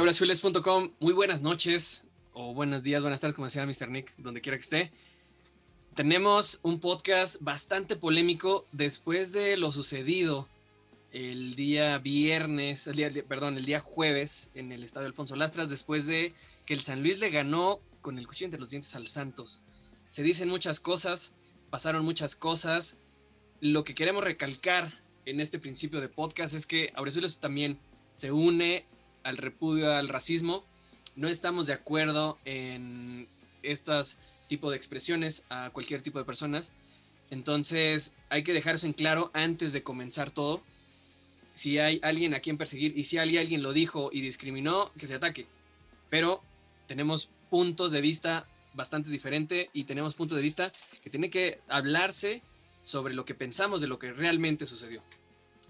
de abrazules.com, muy buenas noches o buenos días, buenas tardes, como decía Mr. Nick, donde quiera que esté. Tenemos un podcast bastante polémico después de lo sucedido el día viernes, el día, perdón, el día jueves en el estadio Alfonso Lastras, después de que el San Luis le ganó con el cuchillo entre los dientes al Santos. Se dicen muchas cosas, pasaron muchas cosas. Lo que queremos recalcar en este principio de podcast es que Abrazules también se une al repudio al racismo. No estamos de acuerdo en estas tipo de expresiones a cualquier tipo de personas. Entonces hay que dejar eso en claro antes de comenzar todo. Si hay alguien a quien perseguir y si alguien lo dijo y discriminó, que se ataque. Pero tenemos puntos de vista bastante diferentes y tenemos puntos de vista que tiene que hablarse sobre lo que pensamos de lo que realmente sucedió.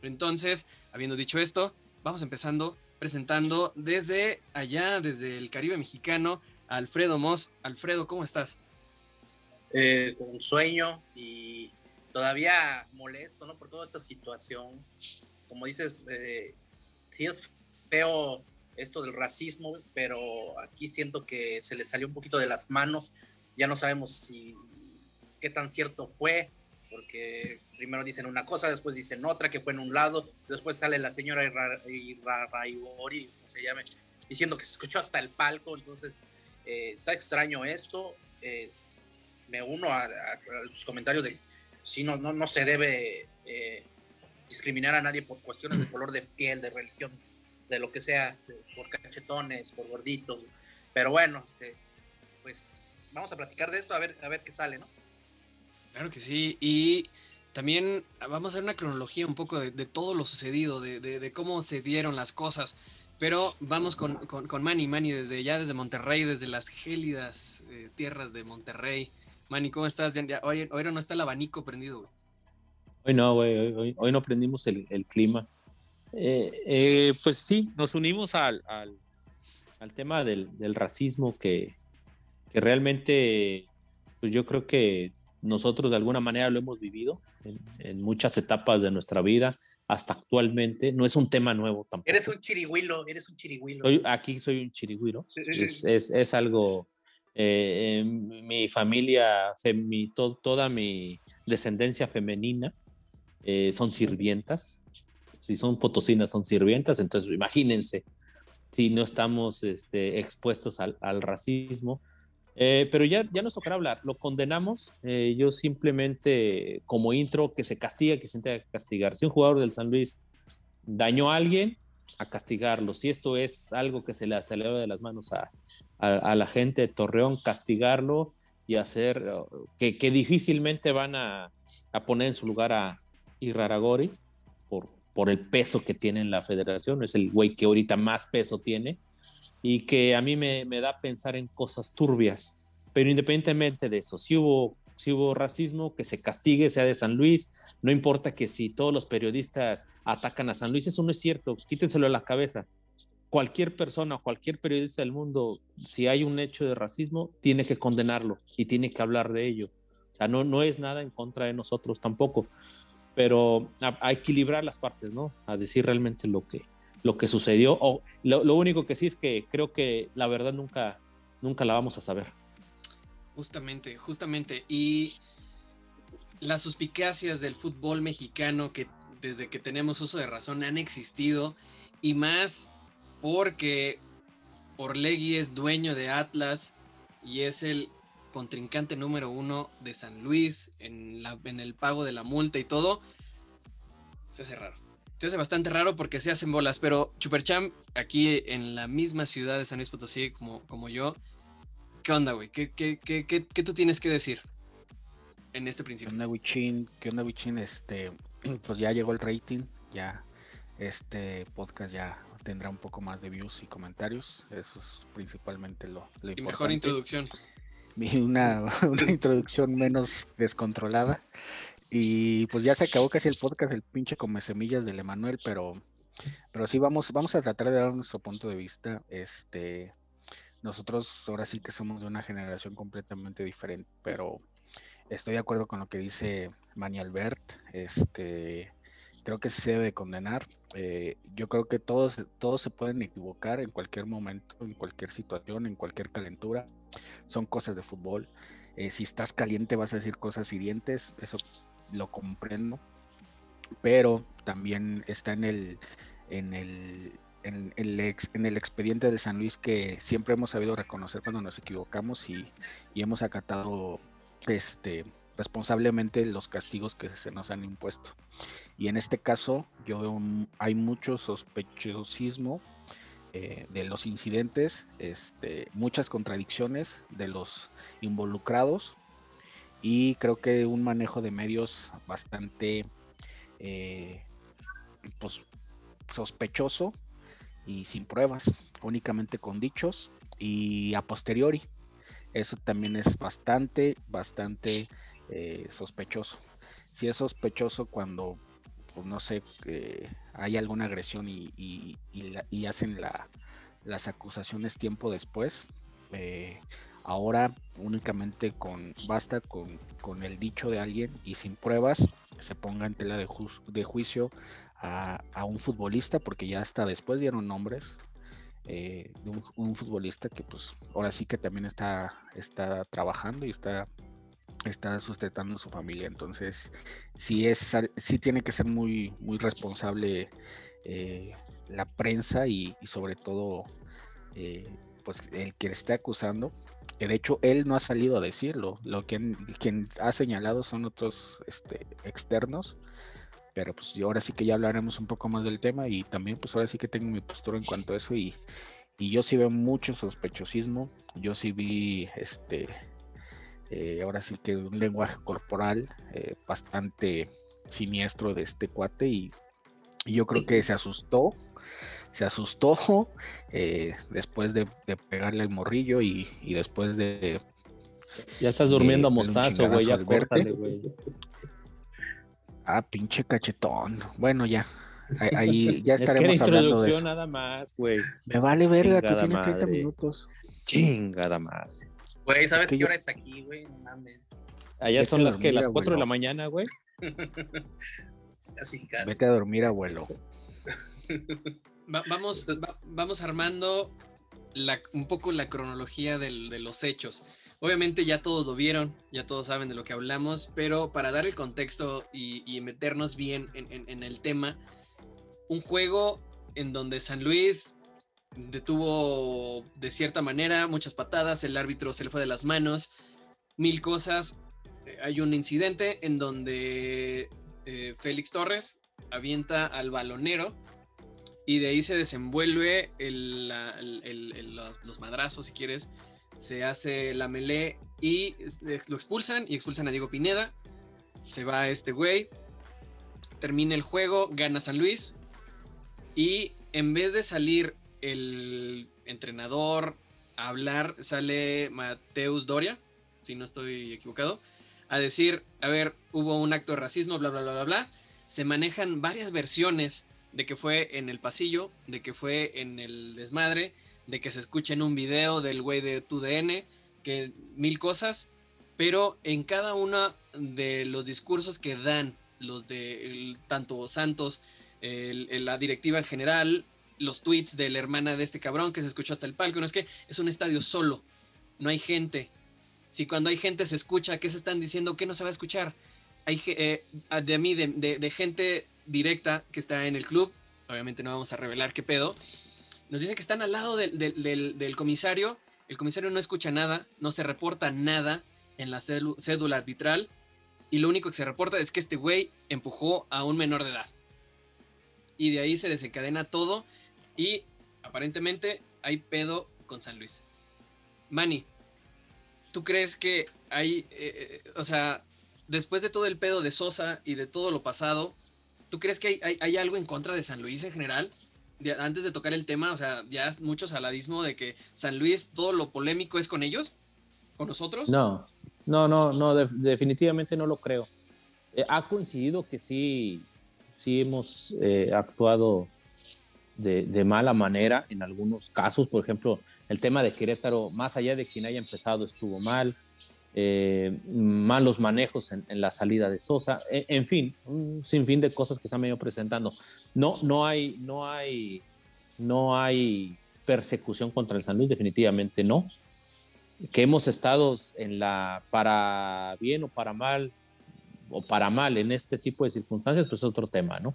Entonces, habiendo dicho esto, vamos empezando presentando desde allá, desde el Caribe mexicano, Alfredo Moss. Alfredo, ¿cómo estás? Eh, con sueño y todavía molesto, ¿no? Por toda esta situación. Como dices, eh, sí es feo esto del racismo, pero aquí siento que se le salió un poquito de las manos. Ya no sabemos si qué tan cierto fue, porque primero dicen una cosa, después dicen otra, que fue en un lado, después sale la señora Irraibori, como se llame, diciendo que se escuchó hasta el palco, entonces eh, está extraño esto, eh, me uno a, los comentarios de si no, no, no se debe eh, discriminar a nadie por cuestiones de color de piel, de religión, de lo que sea, por cachetones, por gorditos, pero bueno, este, pues vamos a platicar de esto, a ver, a ver qué sale, ¿no? Claro que sí. Y también vamos a hacer una cronología un poco de, todo lo sucedido, de, cómo se dieron las cosas. Pero vamos con, con, Manny, Manny, desde ya desde Monterrey, desde las gélidas eh, tierras de Monterrey. Manny, ¿cómo estás? hoy, hoy, no está el abanico prendido, güey. Hoy no, güey, hoy, hoy, no prendimos el, clima. Eh, eh, pues sí, nos unimos al, al, al tema del, del, racismo que, que realmente, pues yo creo que nosotros de alguna manera lo hemos vivido en, muchas etapas de nuestra vida, hasta actualmente. No es un tema nuevo tampoco. Eres un chirigüilo, eres un chirigüilo. aquí soy un chirigüilo. es, es, algo. Eh, mi familia, toda mi descendencia femenina eh, son sirvientas. Si son potosinas, son sirvientas. Entonces, imagínense si no estamos este, expuestos al, al racismo eh, pero ya, ya nos tocará hablar, lo condenamos. Eh, yo simplemente, como intro, que se castiga, que se tenga que castigar. Si un jugador del San Luis dañó a alguien, a castigarlo. Si esto es algo que se le acelera de las manos a, la gente de Torreón, castigarlo y hacer que, que difícilmente van a, a, poner en su lugar a Irraragori por, por el peso que tiene en la federación. Es el güey que ahorita más peso tiene y que a mí me, da pensar en cosas turbias. Pero independientemente de eso, si hubo, racismo, que se castigue, sea de San Luis, no importa que si todos los periodistas atacan a San Luis, eso no es cierto, quítenselo de la cabeza. Cualquier persona, cualquier periodista del mundo, si hay un hecho de racismo, tiene que condenarlo y tiene que hablar de ello. O sea, no, es nada en contra de nosotros tampoco, pero a equilibrar las partes, ¿no? A decir realmente lo que, lo que sucedió. O lo, único que sí es que creo que la verdad nunca, nunca la vamos a saber. Justamente, justamente. Y las suspicacias del fútbol mexicano que desde que tenemos uso de razón han existido y más porque Orlegui es dueño de Atlas y es el contrincante número uno de San Luis en, la, en el pago de la multa y todo, se hace raro se hace bastante raro porque se hacen bolas, pero Chupercham, aquí en la misma ciudad de San Luis Potosí como, como yo, ¿qué onda, güey? ¿Qué, qué, qué, qué, tú tienes que decir en este principio? ¿Qué onda, Wichin? ¿Qué onda, Wichin? Este, pues ya llegó el rating, ya este podcast ya tendrá un poco más de views y comentarios, eso es principalmente lo, lo Y mejor introducción. Una, una introducción menos descontrolada. Y pues ya se acabó casi el podcast, el pinche come semillas del Emanuel, pero, pero sí vamos, vamos a tratar de dar nuestro punto de vista. Este, nosotros ahora sí que somos de una generación completamente diferente, pero estoy de acuerdo con lo que dice Mani Albert. Este, creo que se debe condenar. Eh, yo creo que todos, todos se pueden equivocar en cualquier momento, en cualquier situación, en cualquier calentura. Son cosas de fútbol. Eh, si estás caliente vas a decir cosas hirientes, eso lo comprendo. Pero también está en el, en el, en, el, en el expediente de San Luis que siempre hemos sabido reconocer cuando nos equivocamos y, y hemos acatado este responsablemente los castigos que se nos han impuesto. Y en este caso, yo hay mucho sospechosismo eh, de los incidentes, este, muchas contradicciones de los involucrados y creo que un manejo de medios bastante eh, pues, sospechoso y sin pruebas, únicamente con dichos y a posteriori. Eso también es bastante, bastante eh, sospechoso. Si es sospechoso cuando, pues no sé, eh, hay alguna agresión y, hacen las acusaciones tiempo después, eh, ahora únicamente con, basta con, con, el dicho de alguien y sin pruebas se ponga en tela de, de juicio a, un futbolista, porque ya hasta después dieron nombres, de un, futbolista que pues ahora sí que también está, está trabajando y está está sustentando a su familia. Entonces, sí, es, sí tiene que ser muy, muy responsable eh, la prensa y, sobre todo eh, pues el que esté acusando. Que de hecho él no ha salido a decirlo. Lo que quien ha señalado son otros este, externos. Pero pues ahora sí que ya hablaremos un poco más del tema y también pues ahora sí que tengo mi postura en cuanto a eso y, y yo sí veo mucho sospechosismo. Yo sí vi este eh, ahora sí que un lenguaje corporal eh, bastante siniestro de este cuate y, yo creo que se asustó, se asustó eh, después de, pegarle el morrillo y, después de... Ya estás durmiendo a mostazo, güey, ya córtale, güey. Ah, pinche cachetón. Bueno, ya. Ahí ya estaremos es que era introducción nada más, güey. Me vale verga, tú tienes 30 minutos. Chingada más. Güey, ¿sabes qué hora es aquí, güey? No mames. Allá son las que, las 4 de la mañana, güey. casi, casi. Vete a dormir, abuelo. Vamos, vamos armando un poco la cronología de los hechos. Obviamente ya todos lo vieron, ya todos saben de lo que hablamos, pero para dar el contexto y, meternos bien en, el tema, un juego en donde San Luis detuvo de cierta manera muchas patadas, el árbitro se le fue de las manos, mil cosas. Eh, hay un incidente en donde eh, Félix Torres avienta al balonero y de ahí se desenvuelve los, madrazos, si quieres. Se hace la melee y lo expulsan y expulsan a Diego Pineda. Se va este güey. Termina el juego, gana San Luis. Y en vez de salir el entrenador a hablar, sale Mateus Doria, si no estoy equivocado, a decir, a ver, hubo un acto de racismo, bla, bla, bla, bla, bla. Se manejan varias versiones de que fue en el pasillo, de que fue en el desmadre, de que se escucha en un video del güey de TUDN, que mil cosas, pero en cada uno de los discursos que dan los de tanto Santos, la directiva en general, los tweets de la hermana de este cabrón que se escuchó hasta el palco. No es que es un estadio solo, no hay gente. Si cuando hay gente se escucha, ¿qué se están diciendo? ¿Qué no se va a escuchar? Hay eh, de mí, de, gente directa que está en el club, obviamente no vamos a revelar qué pedo, nos dicen que están al lado del, del comisario, el comisario no escucha nada, no se reporta nada en la cédula arbitral. Y lo único que se reporta es que este güey empujó a un menor de edad. Y de ahí se desencadena todo. Y aparentemente hay pedo con San Luis. Manny, ¿tú crees que hay, eh, eh, o sea, después de todo el pedo de Sosa y de todo lo pasado, ¿tú crees que hay, algo en contra de San Luis en general? antes de tocar el tema, o sea, ya es mucho saladismo de que San Luis, todo lo polémico es con ellos, con nosotros. No, no, no, no, definitivamente no lo creo. Eh, ha coincidido que sí, sí hemos actuado de, mala manera en algunos casos. Por ejemplo, el tema de Querétaro, más allá de quien haya empezado, estuvo mal. Eh, malos manejos en, la salida de Sosa, e, en, fin, un sinfín de cosas que se han venido presentando. No, no hay, no hay, no hay persecución contra el San Luis, definitivamente no. Que hemos estado en la para bien o para mal o para mal en este tipo de circunstancias, pues es otro tema, ¿no?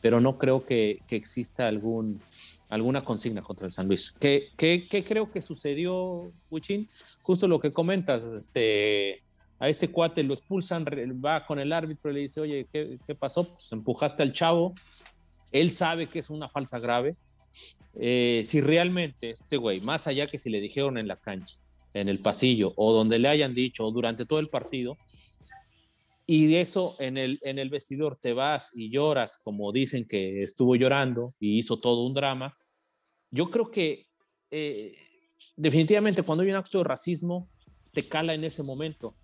Pero no creo que, que exista algún, alguna consigna contra el San Luis. ¿Qué, qué, qué creo que sucedió, Huichín? Justo lo que comentas, este, a este cuate lo expulsan, va con el árbitro y le dice, oye, ¿qué, qué pasó? Pues empujaste al chavo, él sabe que es una falta grave. Eh, si realmente este güey, más allá que si le dijeron en la cancha, en el pasillo, o donde le hayan dicho, o durante todo el partido, y eso en el, en el vestidor te vas y lloras como dicen que estuvo llorando y hizo todo un drama. Yo creo que eh, definitivamente cuando hay un acto de racismo te cala en ese momento.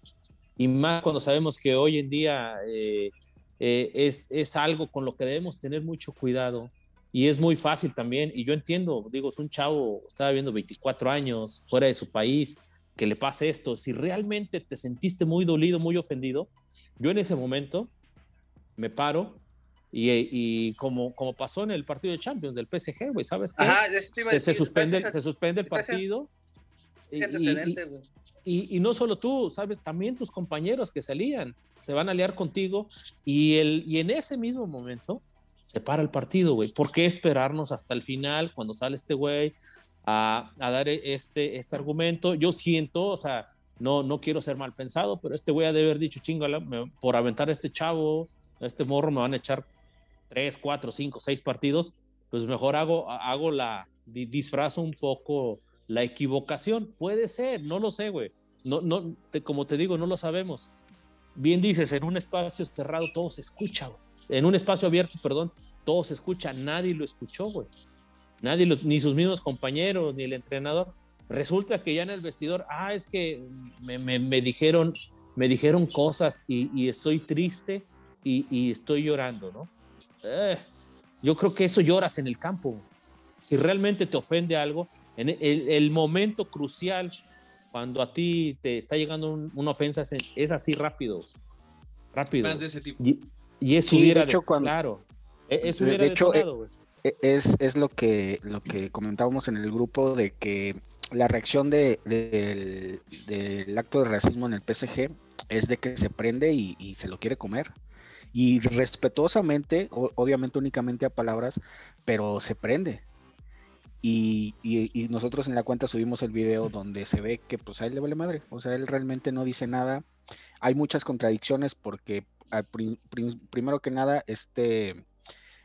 Y más cuando sabemos que hoy en día eh, eh, es, es algo con lo que debemos tener mucho cuidado. Y es muy fácil también. Y yo entiendo, digo, es un chavo, estaba viviendo 24 años fuera de su país, que le pase esto, si realmente te sentiste muy dolido, muy ofendido, yo en ese momento me paro y, y como, como pasó en el partido de Champions del PSG, güey, ¿sabes qué? se, suspende, se suspende el partido. Y, y, no solo tú, ¿sabes? También tus compañeros que salían se van a liar contigo y, el, y en ese mismo momento se para el partido, güey. ¿Por qué esperarnos hasta el final cuando sale este güey? A, dar este, este argumento. Yo siento, o sea, no, no quiero ser mal pensado, pero este güey ha de haber dicho, chingala, por aventar a este chavo, a este morro me van a echar tres, cuatro, cinco, seis partidos, pues mejor hago, hago la, disfrazo un poco la equivocación. Puede ser, no lo sé, güey. No, no, como te digo, no lo sabemos. Bien dices, en un espacio cerrado todo se escucha. En un espacio abierto, perdón, todo se escucha, nadie lo escuchó, güey nadie, ni sus mismos compañeros, ni el entrenador. Resulta que ya en el vestidor, ah, es que me, dijeron, me dijeron cosas y, estoy triste y, estoy llorando, ¿no? Eh, yo creo que eso lloras en el campo. Si realmente te ofende algo, en el, momento crucial, cuando a ti te está llegando una ofensa, es, así rápido. Rápido. Más de ese tipo. Y, eso hubiera, de claro. E, eso hubiera hecho, e, es, es lo que lo que comentábamos en el grupo de que la reacción de, del, acto de racismo en el PSG es de que se prende y, se lo quiere comer. Y respetuosamente, obviamente únicamente a palabras, pero se prende. Y, y, nosotros en la cuenta subimos el video donde se ve que pues a él le vale madre. O sea, él realmente no dice nada. Hay muchas contradicciones porque primero que nada, este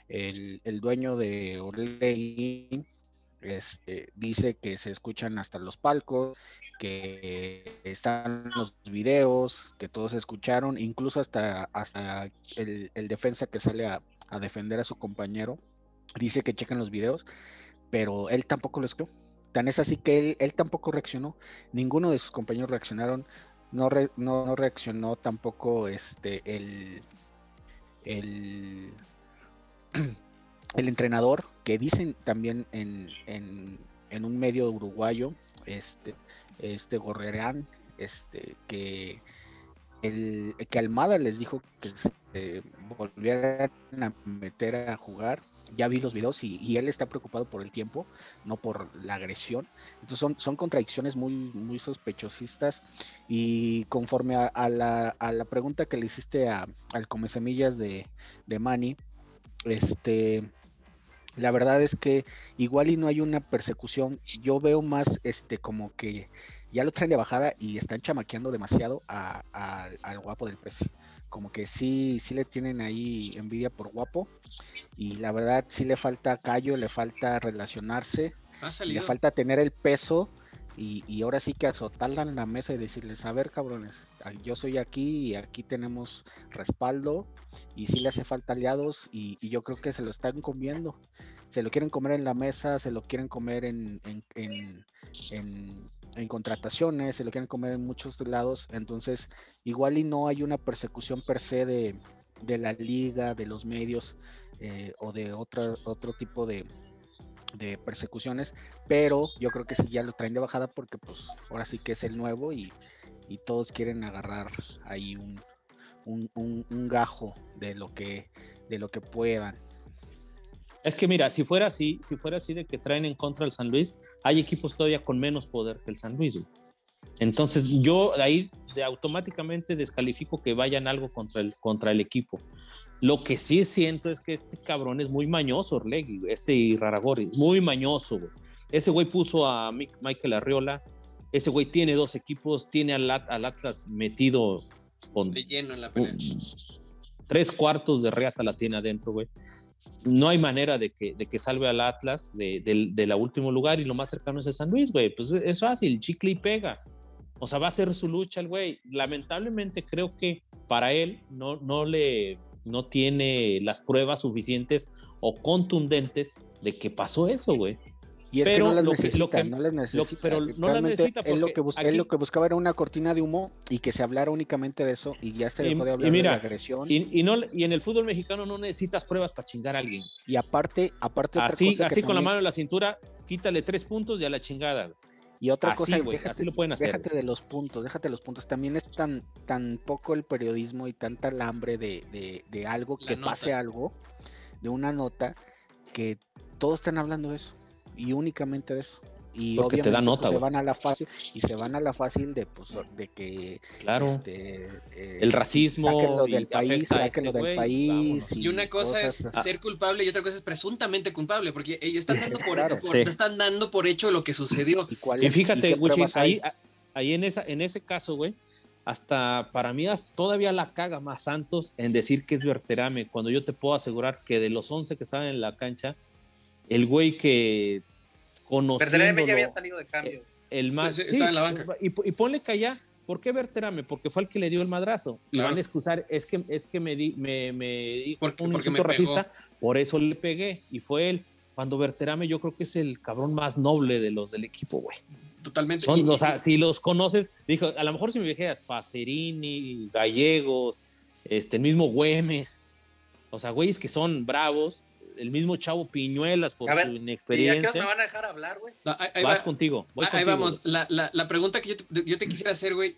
el, dueño de Orley este, dice que se escuchan hasta los palcos, que están los videos, que todos escucharon, incluso hasta, hasta el, defensa que sale a, defender a su compañero, dice que checan los videos, pero él tampoco lo escuchó. Tan es así que él, tampoco reaccionó, ninguno de sus compañeros reaccionaron, no, no, reaccionó tampoco este, el, el el entrenador, que dicen también en, un medio uruguayo, este, este Gorrerán, este, que el que Almada les dijo que se volvieran a meter a jugar. Ya vi los videos y, él está preocupado por el tiempo, no por la agresión. Entonces son, son contradicciones muy, muy sospechosistas. Y conforme a, la, a la, pregunta que le hiciste a, al Come Semillas de, de Manny, este, la verdad es que igual y no hay una persecución. Yo veo más este como que ya lo traen de bajada y están chamaqueando demasiado al guapo del precio. Como que sí, sí le tienen ahí envidia por guapo. Y la verdad sí le falta callo, le falta relacionarse, le falta tener el peso y, ahora sí que azotarla en la mesa y decirles, a ver cabrones, yo soy aquí y aquí tenemos respaldo y si le hace falta aliados y, yo creo que se lo están comiendo. Se lo quieren comer en la mesa, se lo quieren comer en, en, en, contrataciones, se lo quieren comer en muchos lados. Entonces, igual y no hay una persecución per se de, de la liga, de los medios eh, o de otra, otro tipo de, de persecuciones, pero yo creo que sí ya lo traen de bajada porque pues ahora sí que es el nuevo y, y todos quieren agarrar ahí un, un, gajo de lo que de lo que puedan. Es que mira, si fuera así, si fuera así de que traen en contra el San Luis, hay equipos todavía con menos poder que el San Luis. Entonces yo ahí de automáticamente descalifico que vayan algo contra el, contra el equipo. Lo que sí siento es que este cabrón es muy mañoso, Orlegui, este Raragori, muy mañoso. Ese güey puso a Michael Arriola, ese güey tiene dos equipos, tiene al, Atlas metido con... De lleno en la pelea. tres cuartos de reata la tiene adentro, güey. No hay manera de que, de que salve al Atlas de, de, la último lugar y lo más cercano es el San Luis, güey. Pues es fácil, chicle y pega. O sea, va a ser su lucha el güey. Lamentablemente creo que para él no, no le no tiene las pruebas suficientes o contundentes de que pasó eso, güey. Y es pero que no las necesita, no las necesita. pero no las necesita porque él lo, que lo que buscaba era una cortina de humo y que se hablara únicamente de eso y ya se dejó de hablar de la agresión. Y, no, y en el fútbol mexicano no necesitas pruebas para chingar a alguien. Y aparte, aparte así, así con la mano en la cintura, quítale tres puntos y a la chingada. Y otra cosa, así lo pueden hacer. Déjate de los puntos, déjate de los puntos. También es tan, tan poco el periodismo y tanta el hambre de, de, algo, que pase algo, de una nota, que todos están hablando de eso. Y únicamente de eso. Y porque te da nota, se van a la fácil y se van a la fácil de pues de que claro. este, eh, el racismo del país, este del país y, una cosa es ser culpable y otra cosa es presuntamente culpable porque ellos están dando por, están dando por hecho lo que sucedió. Y, fíjate ahí, ahí en esa en ese caso güey hasta para mí todavía la caga más Santos en decir que es Berterame, cuando yo te puedo asegurar que de los 11 que estaban en la cancha, el güey que conociendo. ya había salido de cambio. El más. en la banca. Y, ponle que allá. ¿Por qué Berterame? Porque fue el que le dio el madrazo. Y van a excusar, es que, es que me, di, me, me dijo porque, un insulto racista, por eso le pegué. Y fue él. Cuando Berterame yo creo que es el cabrón más noble de los del equipo, güey. Totalmente. Son, o sea, si los conoces, dijo, a lo mejor si me dijeras Pacerini, Gallegos, este, el mismo Güemes, o sea, güeyes que son bravos, el mismo Chavo Piñuelas por su inexperiencia. ¿Y a qué me van a dejar hablar, güey? Vas contigo. ahí vamos. La, la, la, pregunta que yo te, quisiera hacer, güey,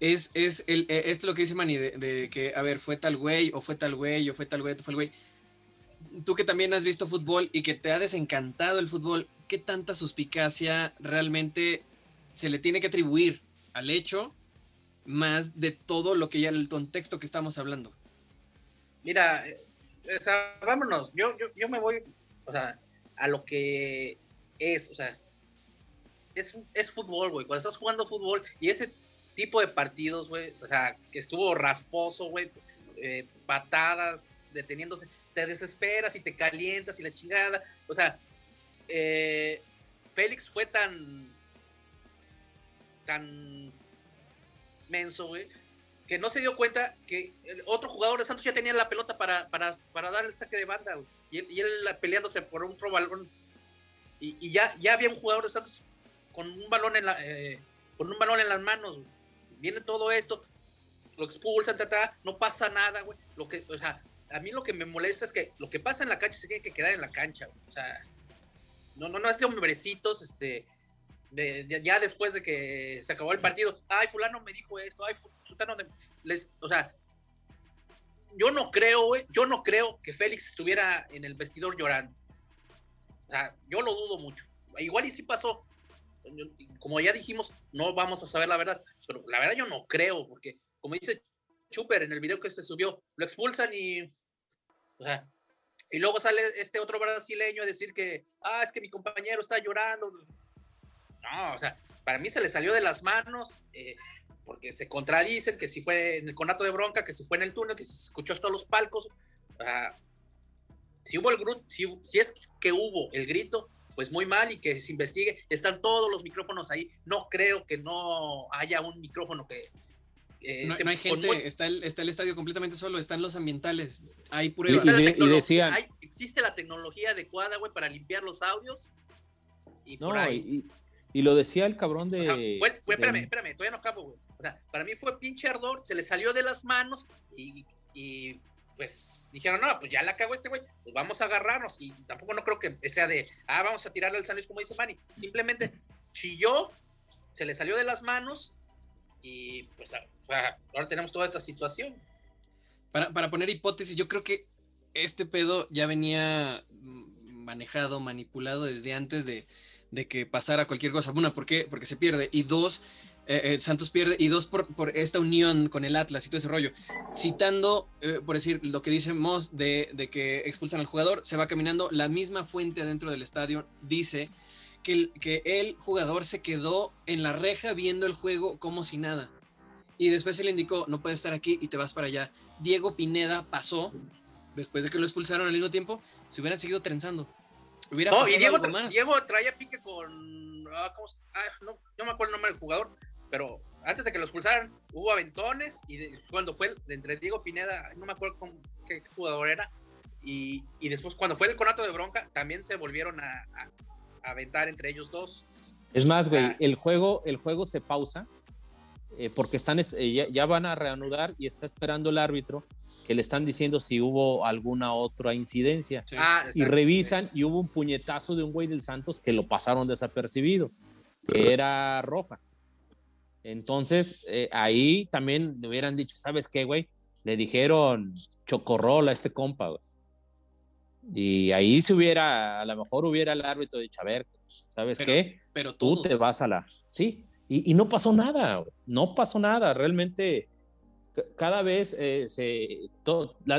es, es el, eh, esto lo que dice Manny, de, que, a ver, fue tal güey, o fue tal güey, o fue tal güey, o fue el güey. Tú que también has visto fútbol y que te ha desencantado el fútbol, ¿qué tanta suspicacia realmente se le tiene que atribuir al hecho más de todo lo que ya el contexto que estamos hablando? Mira, o sea, vámonos, yo, yo, yo me voy, a lo que es, o sea, es, es fútbol, güey. Cuando estás jugando fútbol y ese tipo de partidos, güey, o sea, que estuvo rasposo, güey, eh, patadas, deteniéndose, te desesperas y te calientas y la chingada. O sea, eh, Félix fue tan, tan menso, güey, que no se dio cuenta que el otro jugador de Santos ya tenía la pelota para, para, para dar el saque de banda, y, él, peleándose por un otro balón. Y, ya, ya había un jugador de Santos con un balón en, la, eh, con un balón en las manos. Viene todo esto, lo expulsan, no pasa nada, güey. Lo que, o sea, a mí lo que me molesta es que lo que pasa en la cancha se tiene que quedar en la cancha, O sea, no, no, no es de hombrecitos, este, ya después de que se acabó el partido, ay, fulano me dijo esto, ay, fulano, les, o sea, yo no creo, yo no creo que Félix estuviera en el vestidor llorando. O sea, yo lo dudo mucho. Igual y sí pasó. Como ya dijimos, no vamos a saber la verdad, pero la verdad yo no creo, porque como dice Chuper en el video que se subió, lo expulsan y, o sea, y luego sale este otro brasileño a decir que, ah, es que mi compañero está llorando. No, o sea, para mí se le salió de las manos, eh, porque se contradicen que si fue en el conato de bronca, que si fue en el túnel, que se escuchó hasta los palcos. si hubo el si, si es que hubo el grito, pues muy mal y que se investigue. Están todos los micrófonos ahí. No creo que no haya un micrófono que. no, hay gente, está, el, está el estadio completamente solo, están los ambientales, hay pruebas. Y, decían, existe la tecnología adecuada, güey, para limpiar los audios. Y por ahí. Y lo decía el cabrón de. fue, fue espérame, espérame, todavía no acabo, güey. O sea, para mí fue pinche ardor, se le salió de las manos y, y pues dijeron, no, pues ya la cago este güey, pues vamos a agarrarnos. Y tampoco no creo que sea de, ah, vamos a tirarle al San Luis como dice Manny. Simplemente chilló, se le salió de las manos y pues ahora tenemos toda esta situación. Para, para poner hipótesis, yo creo que este pedo ya venía manejado, manipulado desde antes de, de que pasara cualquier cosa. Una, ¿por qué? Porque se pierde. Y dos, eh, eh, Santos pierde. Y dos, por, por, esta unión con el Atlas y todo ese rollo. Citando, eh, por decir, lo que dice Moss de, de, que expulsan al jugador, se va caminando. La misma fuente adentro del estadio dice que el, que el jugador se quedó en la reja viendo el juego como si nada. Y después se le indicó, no puedes estar aquí y te vas para allá. Diego Pineda pasó, después de que lo expulsaron al mismo tiempo, se hubieran seguido trenzando. Hubiera no, y Diego, Diego traía pique con. Ah, ah, no, no, me acuerdo el nombre del jugador, pero antes de que lo expulsaran, hubo aventones. Y cuando fue el, entre Diego Pineda, no me acuerdo qué, jugador era. Y, y, después, cuando fue el conato de bronca, también se volvieron a, a, aventar entre ellos dos. Es más, güey, ah. el, juego, el juego se pausa eh, porque están, eh, ya, ya, van a reanudar y está esperando el árbitro que le están diciendo si hubo alguna otra incidencia. Ah, y revisan y hubo un puñetazo de un güey del Santos que lo pasaron desapercibido, que era roja. Entonces, eh, ahí también le hubieran dicho, ¿sabes qué, güey? Le dijeron chocorrola a este compa, güey. Y ahí se hubiera, a lo mejor hubiera el árbitro dicho, a ver, ¿sabes qué? Pero tú te vas a la... Sí, y, y no pasó nada, no pasó nada, realmente cada vez eh, se,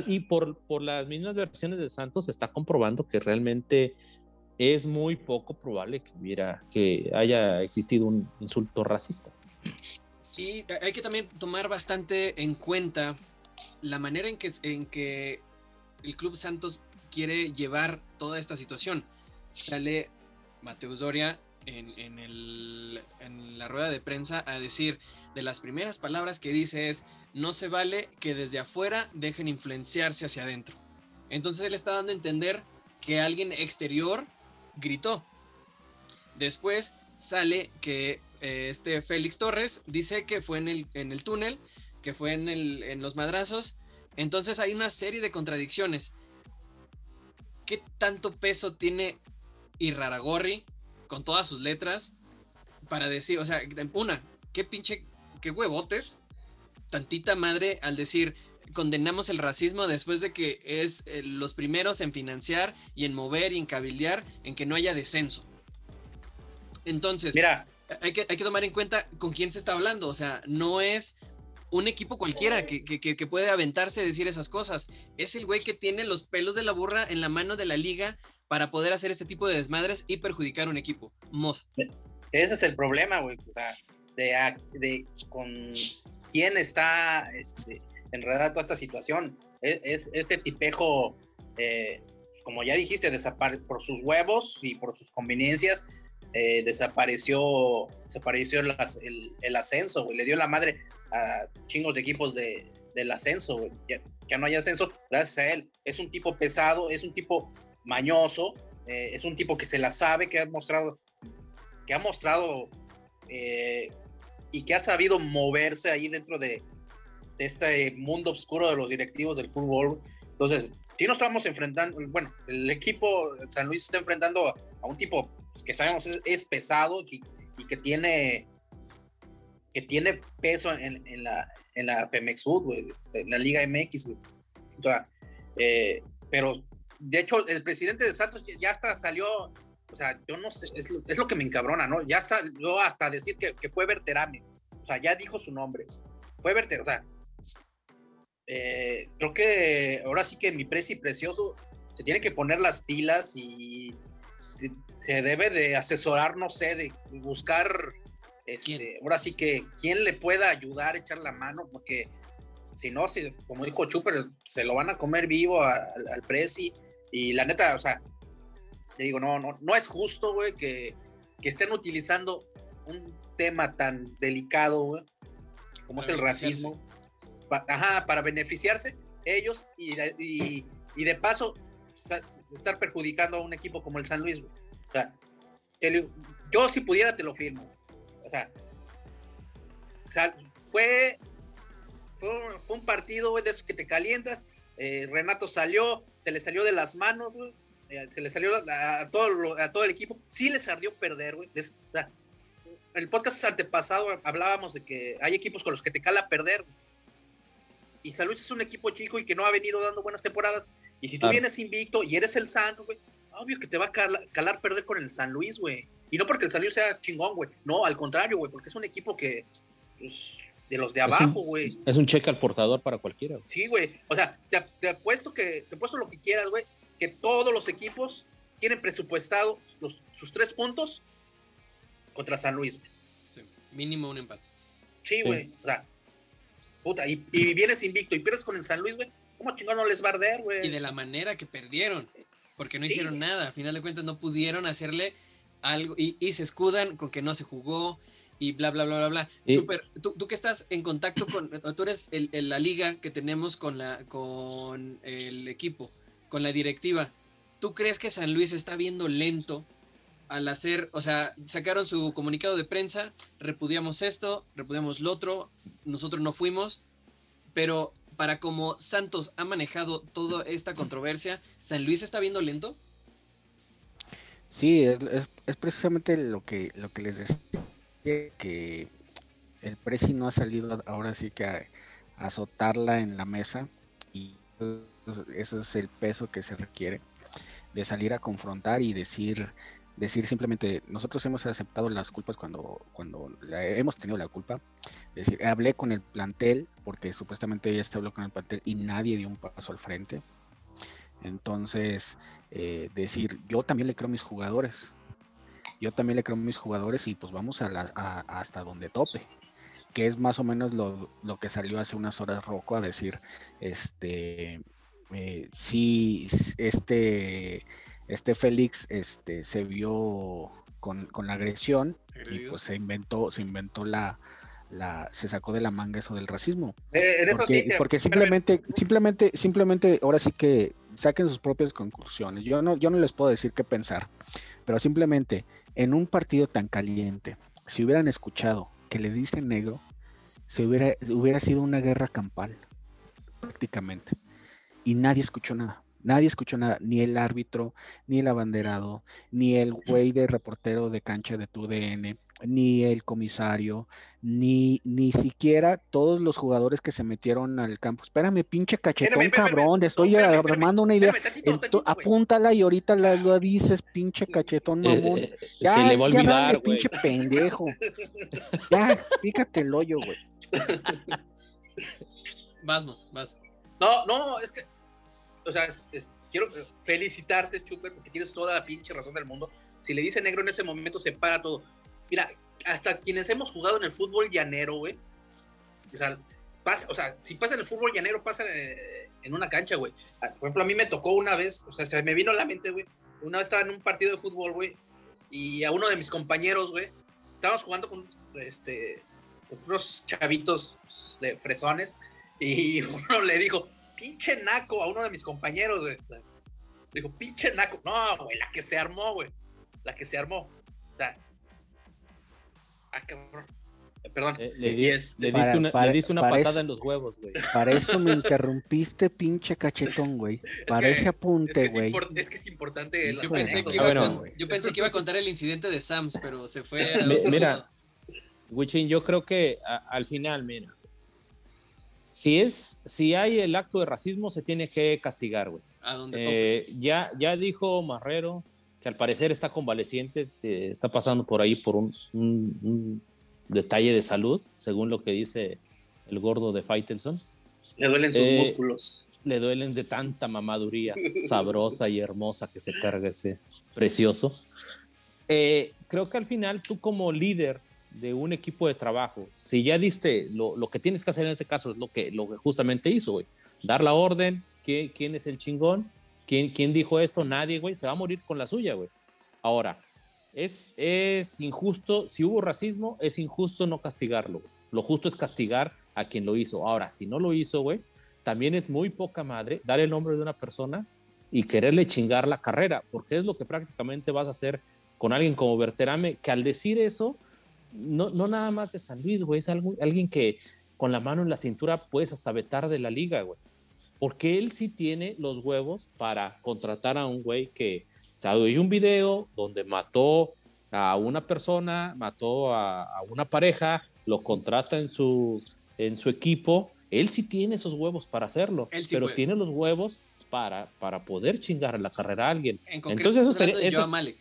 y por, por las mismas versiones de Santos se está comprobando que realmente es muy poco probable que hubiera, que haya existido un insulto racista. Y hay que también tomar bastante en cuenta la manera en que, en que el Club Santos quiere llevar toda esta situación. Sale Mateus Doria en, la rueda de prensa a decir, de las primeras palabras que dice es, no se vale que desde afuera dejen influenciarse hacia adentro. Entonces él está dando a entender que alguien exterior gritó. Después sale que eh, este Félix Torres dice que fue en el, en el túnel, que fue en, el, en los madrazos. Entonces hay una serie de contradicciones. ¿Qué tanto peso tiene Irraragorri con todas sus letras para decir, o sea, una, qué pinche, qué huevotes tantita madre al decir condenamos el racismo después de que es eh, los primeros en financiar y en mover y en cabildear en que no haya descenso. Entonces, Mira. Hay, que, hay que tomar en cuenta con quién se está hablando. O sea, no es un equipo cualquiera que, que, que puede aventarse a decir esas cosas. Es el güey que tiene los pelos de la burra en la mano de la liga para poder hacer este tipo de desmadres y perjudicar a un equipo. Moss. Ese es el problema, güey. de, de, con quién está este, enredado toda esta situación. E, es, este tipejo, eh, como ya dijiste, por sus huevos y por sus conveniencias, eh, desapareció, desapareció el, ascenso, güey. Le dio la madre a chingos de equipos de, del ascenso, güey. Ya, no hay ascenso gracias a él. Es un tipo pesado, es un tipo mañoso, eh, es un tipo que se la sabe, que ha mostrado, que ha mostrado y que ha sabido moverse ahí dentro de, este mundo oscuro de los directivos del fútbol. Entonces, si nos estamos enfrentando, bueno, el equipo San Luis está enfrentando a un tipo pues, que sabemos es, pesado y, que tiene tiene peso en, la en la Femex Food, este, en la Liga MX, sea, eh, pero de hecho el presidente de Santos ya hasta salió o sea, yo no sé, es, lo que me encabrona, ¿no? Ya está, yo hasta decir que, que fue Verterame, o sea, ya dijo su nombre, fue Verterame, o sea, eh, creo que ahora sí que mi preci precioso se tiene que poner las pilas y se debe de asesorar, no sé, de buscar, este, ahora sí que quién le pueda ayudar, echar la mano, porque si no, si, como dijo Chuper, se lo van a comer vivo al, al Prezi. Y la neta, o sea, te digo, no, no, no es justo, güey, que, que estén utilizando un tema tan delicado, güey, como es el racismo, ajá, para beneficiarse ellos y, y, y, de paso estar perjudicando a un equipo como el San Luis, güey. O sea, yo si pudiera te lo firmo. O sea, fue, fue, fue un partido, güey, de esos que te calientas. Eh, Renato salió, se le salió de las manos, güey se le salió a todo, a todo el equipo. Sí les ardió perder, güey. en el podcast antepasado hablábamos de que hay equipos con los que te cala perder. Y San Luis es un equipo chico y que no ha venido dando buenas temporadas. Y si tú vienes invicto y eres el Santos, güey, obvio que te va a calar, perder con el San Luis, güey. Y no porque el San Luis sea chingón, güey. No, al contrario, güey, porque es un equipo que, pues, de los de abajo, güey. Es, un cheque al portador para cualquiera. Sí, güey. O sea, te, te, apuesto que, te apuesto lo que quieras, güey, que todos los equipos tienen presupuestado los, sus tres puntos contra San Luis. Sí, mínimo un empate. Sí, güey. O sea, puta, y, vienes invicto y pierdes con el San Luis, güey. ¿Cómo chingón no les va a arder, güey? Y de la manera que perdieron, porque no hicieron nada. A final de cuentas no pudieron hacerle algo y, se escudan con que no se jugó y bla, bla, bla, bla, bla. Super, tú, tú, que estás en contacto con, tú eres el, la liga que tenemos con, la, con el equipo, con la directiva. ¿Tú crees que San Luis está viendo lento al hacer, o sea, sacaron su comunicado de prensa, repudiamos esto, repudiamos lo otro, nosotros no fuimos, pero para como Santos ha manejado toda esta controversia, ¿San Luis está viendo lento? Sí, es, precisamente lo que, lo que les decía, que el Presi no ha salido ahora sí que a, a azotarla en la mesa y eso es el peso que se requiere de salir a confrontar y decir decir simplemente nosotros hemos aceptado las culpas cuando cuando hemos tenido la culpa decir hablé con el plantel porque supuestamente ella habló con el plantel y nadie dio un paso al frente. Entonces eh, decir yo también le creo a mis jugadores. Yo también le creo a mis jugadores y pues vamos a, hasta donde tope que es más o menos lo, lo, que salió hace unas horas Rocco a decir este eh, sí, este, este Félix este, se vio con, la agresión y pues se inventó, se inventó la, la, se sacó de la manga eso del racismo. Eh, porque, simplemente, simplemente, simplemente, ahora sí que saquen sus propias conclusiones. Yo no, yo no les puedo decir qué pensar, pero simplemente en un partido tan caliente, si hubieran escuchado que le dicen negro, se hubiera, hubiera sido una guerra campal, prácticamente y nadie escuchó nada. Nadie escuchó nada, ni el árbitro, ni el abanderado, ni el güey de reportero de cancha de tu DN, ni el comisario, ni, ni siquiera todos los jugadores que se metieron al campo. Espérame, pinche cachetón, cabrón, estoy armando una idea. apúntala y ahorita la, lo dices, pinche cachetón, eh, mamón. Eh, ya, se le va a olvidar, güey. Pinche pendejo. ya, fíjate el hoyo, güey. Vamos, vas. No, no, es que, o sea, quiero felicitarte, Chuper, porque tienes toda la pinche razón del mundo. Si le dice negro en ese momento, se para todo. Mira, hasta quienes hemos jugado en el fútbol llanero, güey. O sea, pasa, o sea, si pasa en el fútbol llanero, pasa eh, en una cancha, güey. Ah, por ejemplo, a mí me tocó una vez, o sea, se me vino a la mente, güey. Una vez estaba en un partido de fútbol, güey, y a uno de mis compañeros, güey, estábamos jugando con este, otros chavitos de fresones y uno le dijo, pinche naco a uno de mis compañeros, güey. Dijo, pinche naco. No, güey, la que se armó, güey. La que se armó. O sea. Ah, cabrón. Eh, perdón. Eh, le, este, diste una, le diste una patada en los huevos, güey. Para eso me interrumpiste, pinche cachetón, güey. Para ese apunte, güey. Es, que es importante. Yo, pensé que, iba yo pensé que iba a contar el incidente de Sams, pero se fue. mira, Wichin, yo creo que al final, mira, si es, si hay el acto de racismo, se tiene que castigar, güey. ¿A dónde eh, ya, ya dijo Marrero que al parecer está convaleciente, está pasando por ahí por un, detalle de salud, según lo que dice el gordo de Faitelson. Le duelen sus eh, músculos. Le duelen de tanta mamaduría sabrosa y hermosa que se carga ese precioso. Eh, creo que al final tú como líder de un equipo de trabajo, si ya diste lo, lo, que tienes que hacer en este caso, es lo que, lo que justamente hizo, güey. Dar la orden, ¿quién, quién es el chingón? ¿Quién, ¿Quién dijo esto? Nadie, güey. Se va a morir con la suya, güey. Ahora, es, es injusto, si hubo racismo, es injusto no castigarlo. Lo justo es castigar a quien lo hizo. Ahora, si no lo hizo, güey, también es muy poca madre dar el nombre de una persona y quererle chingar la carrera, porque es lo que prácticamente vas a hacer con alguien como Berterame, que al decir eso, no, no nada más de San Luis, güey, es algo, alguien que con la mano en la cintura puedes hasta vetar de la liga, güey. Porque él sí tiene los huevos para contratar a un güey que, o sea, hay un video donde mató a una persona, mató a, a una pareja, lo contrata en su, en su equipo. Él sí tiene esos huevos para hacerlo, Él sí pero puede. tiene los huevos para, para poder chingar la carrera a alguien. En concreto, Entonces eso sería, eso- Malek.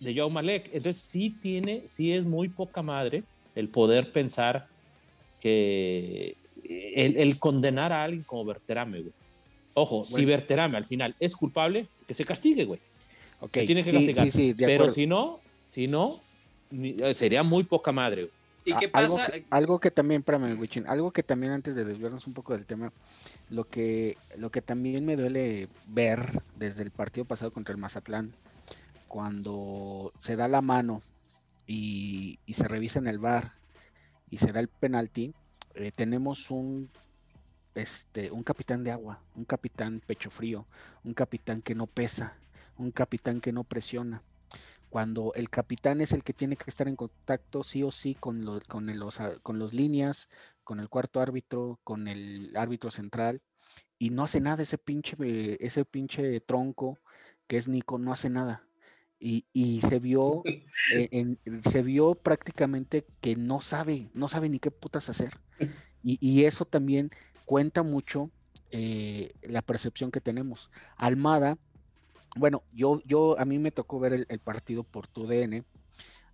De Joe Malek. Entonces sí tiene, sí es muy poca madre el poder pensar que el, el condenar a alguien como Berterame, güey. Ojo, si. Berterame al final es culpable, que se castigue, güey. Ok, Se tiene que sí, castigar. sí, sí, de Pero si no, si no, eh, sería muy poca madre. güey. ¿Y qué algo pasa? que- Algo que, también, espérame, Wichin, algo que también antes de desviarnos un poco del tema, lo que, lo que también me duele ver desde el partido pasado contra el Mazatlán, cuando se da la mano y, se revisa en el bar y se da el penalti, eh, tenemos un este, un capitán de agua, un capitán pecho frío, un capitán que no pesa, un capitán que no presiona cuando el capitán es el que tiene que estar en contacto sí o sí con, lo- con, el- los, con los líneas, con el cuarto árbitro, con el árbitro central, y no hace nada ese pinche, eh, ese pinche tronco que es Nico, no hace nada. Y, y se vio, eh, en- se vio prácticamente que no sabe, no sabe ni qué putas hacer. Y, y eso también cuenta mucho eh, la percepción que tenemos. Almada, bueno, yo, yo, a mí me tocó ver el, el partido por tu DN.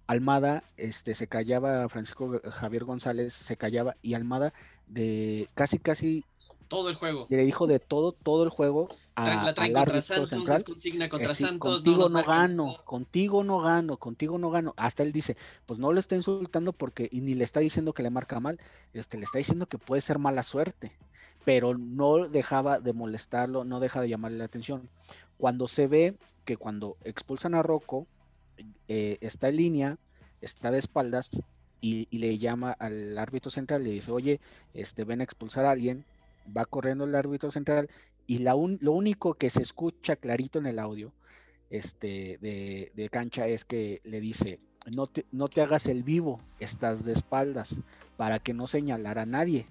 Almada, este, se callaba, Francisco Javier González se callaba y Almada de casi, casi Todo el juego. le dijo de todo, todo el juego a, la traen contra Santos, central. es consigna contra Santos. contigo no, gano, contigo no gano, contigo no gano. Hasta él dice, pues no le está insultando porque, y ni le está diciendo que le marca mal, este, le está diciendo que puede ser mala suerte, pero no dejaba de molestarlo, no deja de llamarle la atención. Cuando se ve que cuando expulsan a Rocco, eh, está en línea, está de espaldas y, y le llama al árbitro central, le dice, oye, este, ven a expulsar a alguien, va corriendo el árbitro central y la un- lo único que se escucha clarito en el audio este, de, de cancha es que le dice, no te, no te hagas el vivo, estás de espaldas, para que no señalara a nadie.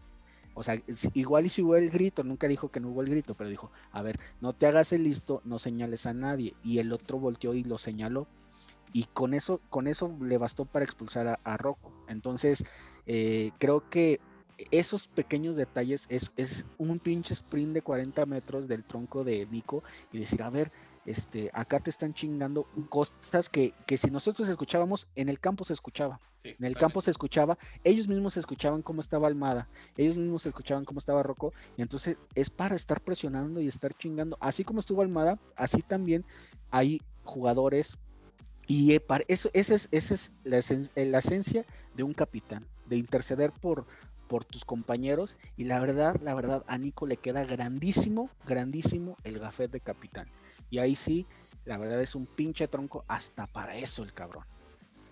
O sea, igual y si hubo el grito, nunca dijo que no hubo el grito, pero dijo, a ver, no te hagas el listo, no señales a nadie. Y el otro volteó y lo señaló. Y con eso, con eso le bastó para expulsar a, a Rocco. Entonces, eh, creo que esos pequeños detalles es, es un pinche sprint de 40 metros del tronco de Nico y decir, a ver, este, acá te están chingando cosas que, que si nosotros escuchábamos, en el campo se escuchaba. Sí, En el campo se escuchaba, ellos mismos escuchaban cómo estaba Almada, ellos mismos escuchaban cómo estaba Rocco, y entonces es para estar presionando y estar chingando. Así como estuvo Almada, así también hay jugadores, y eh, para eso, esa es, esa es la, esen- la esencia de un capitán, de interceder por, por tus compañeros, y la verdad, la verdad, a Nico le queda grandísimo, grandísimo el gafet de capitán. Y ahí sí, la verdad es un pinche tronco hasta para eso el cabrón.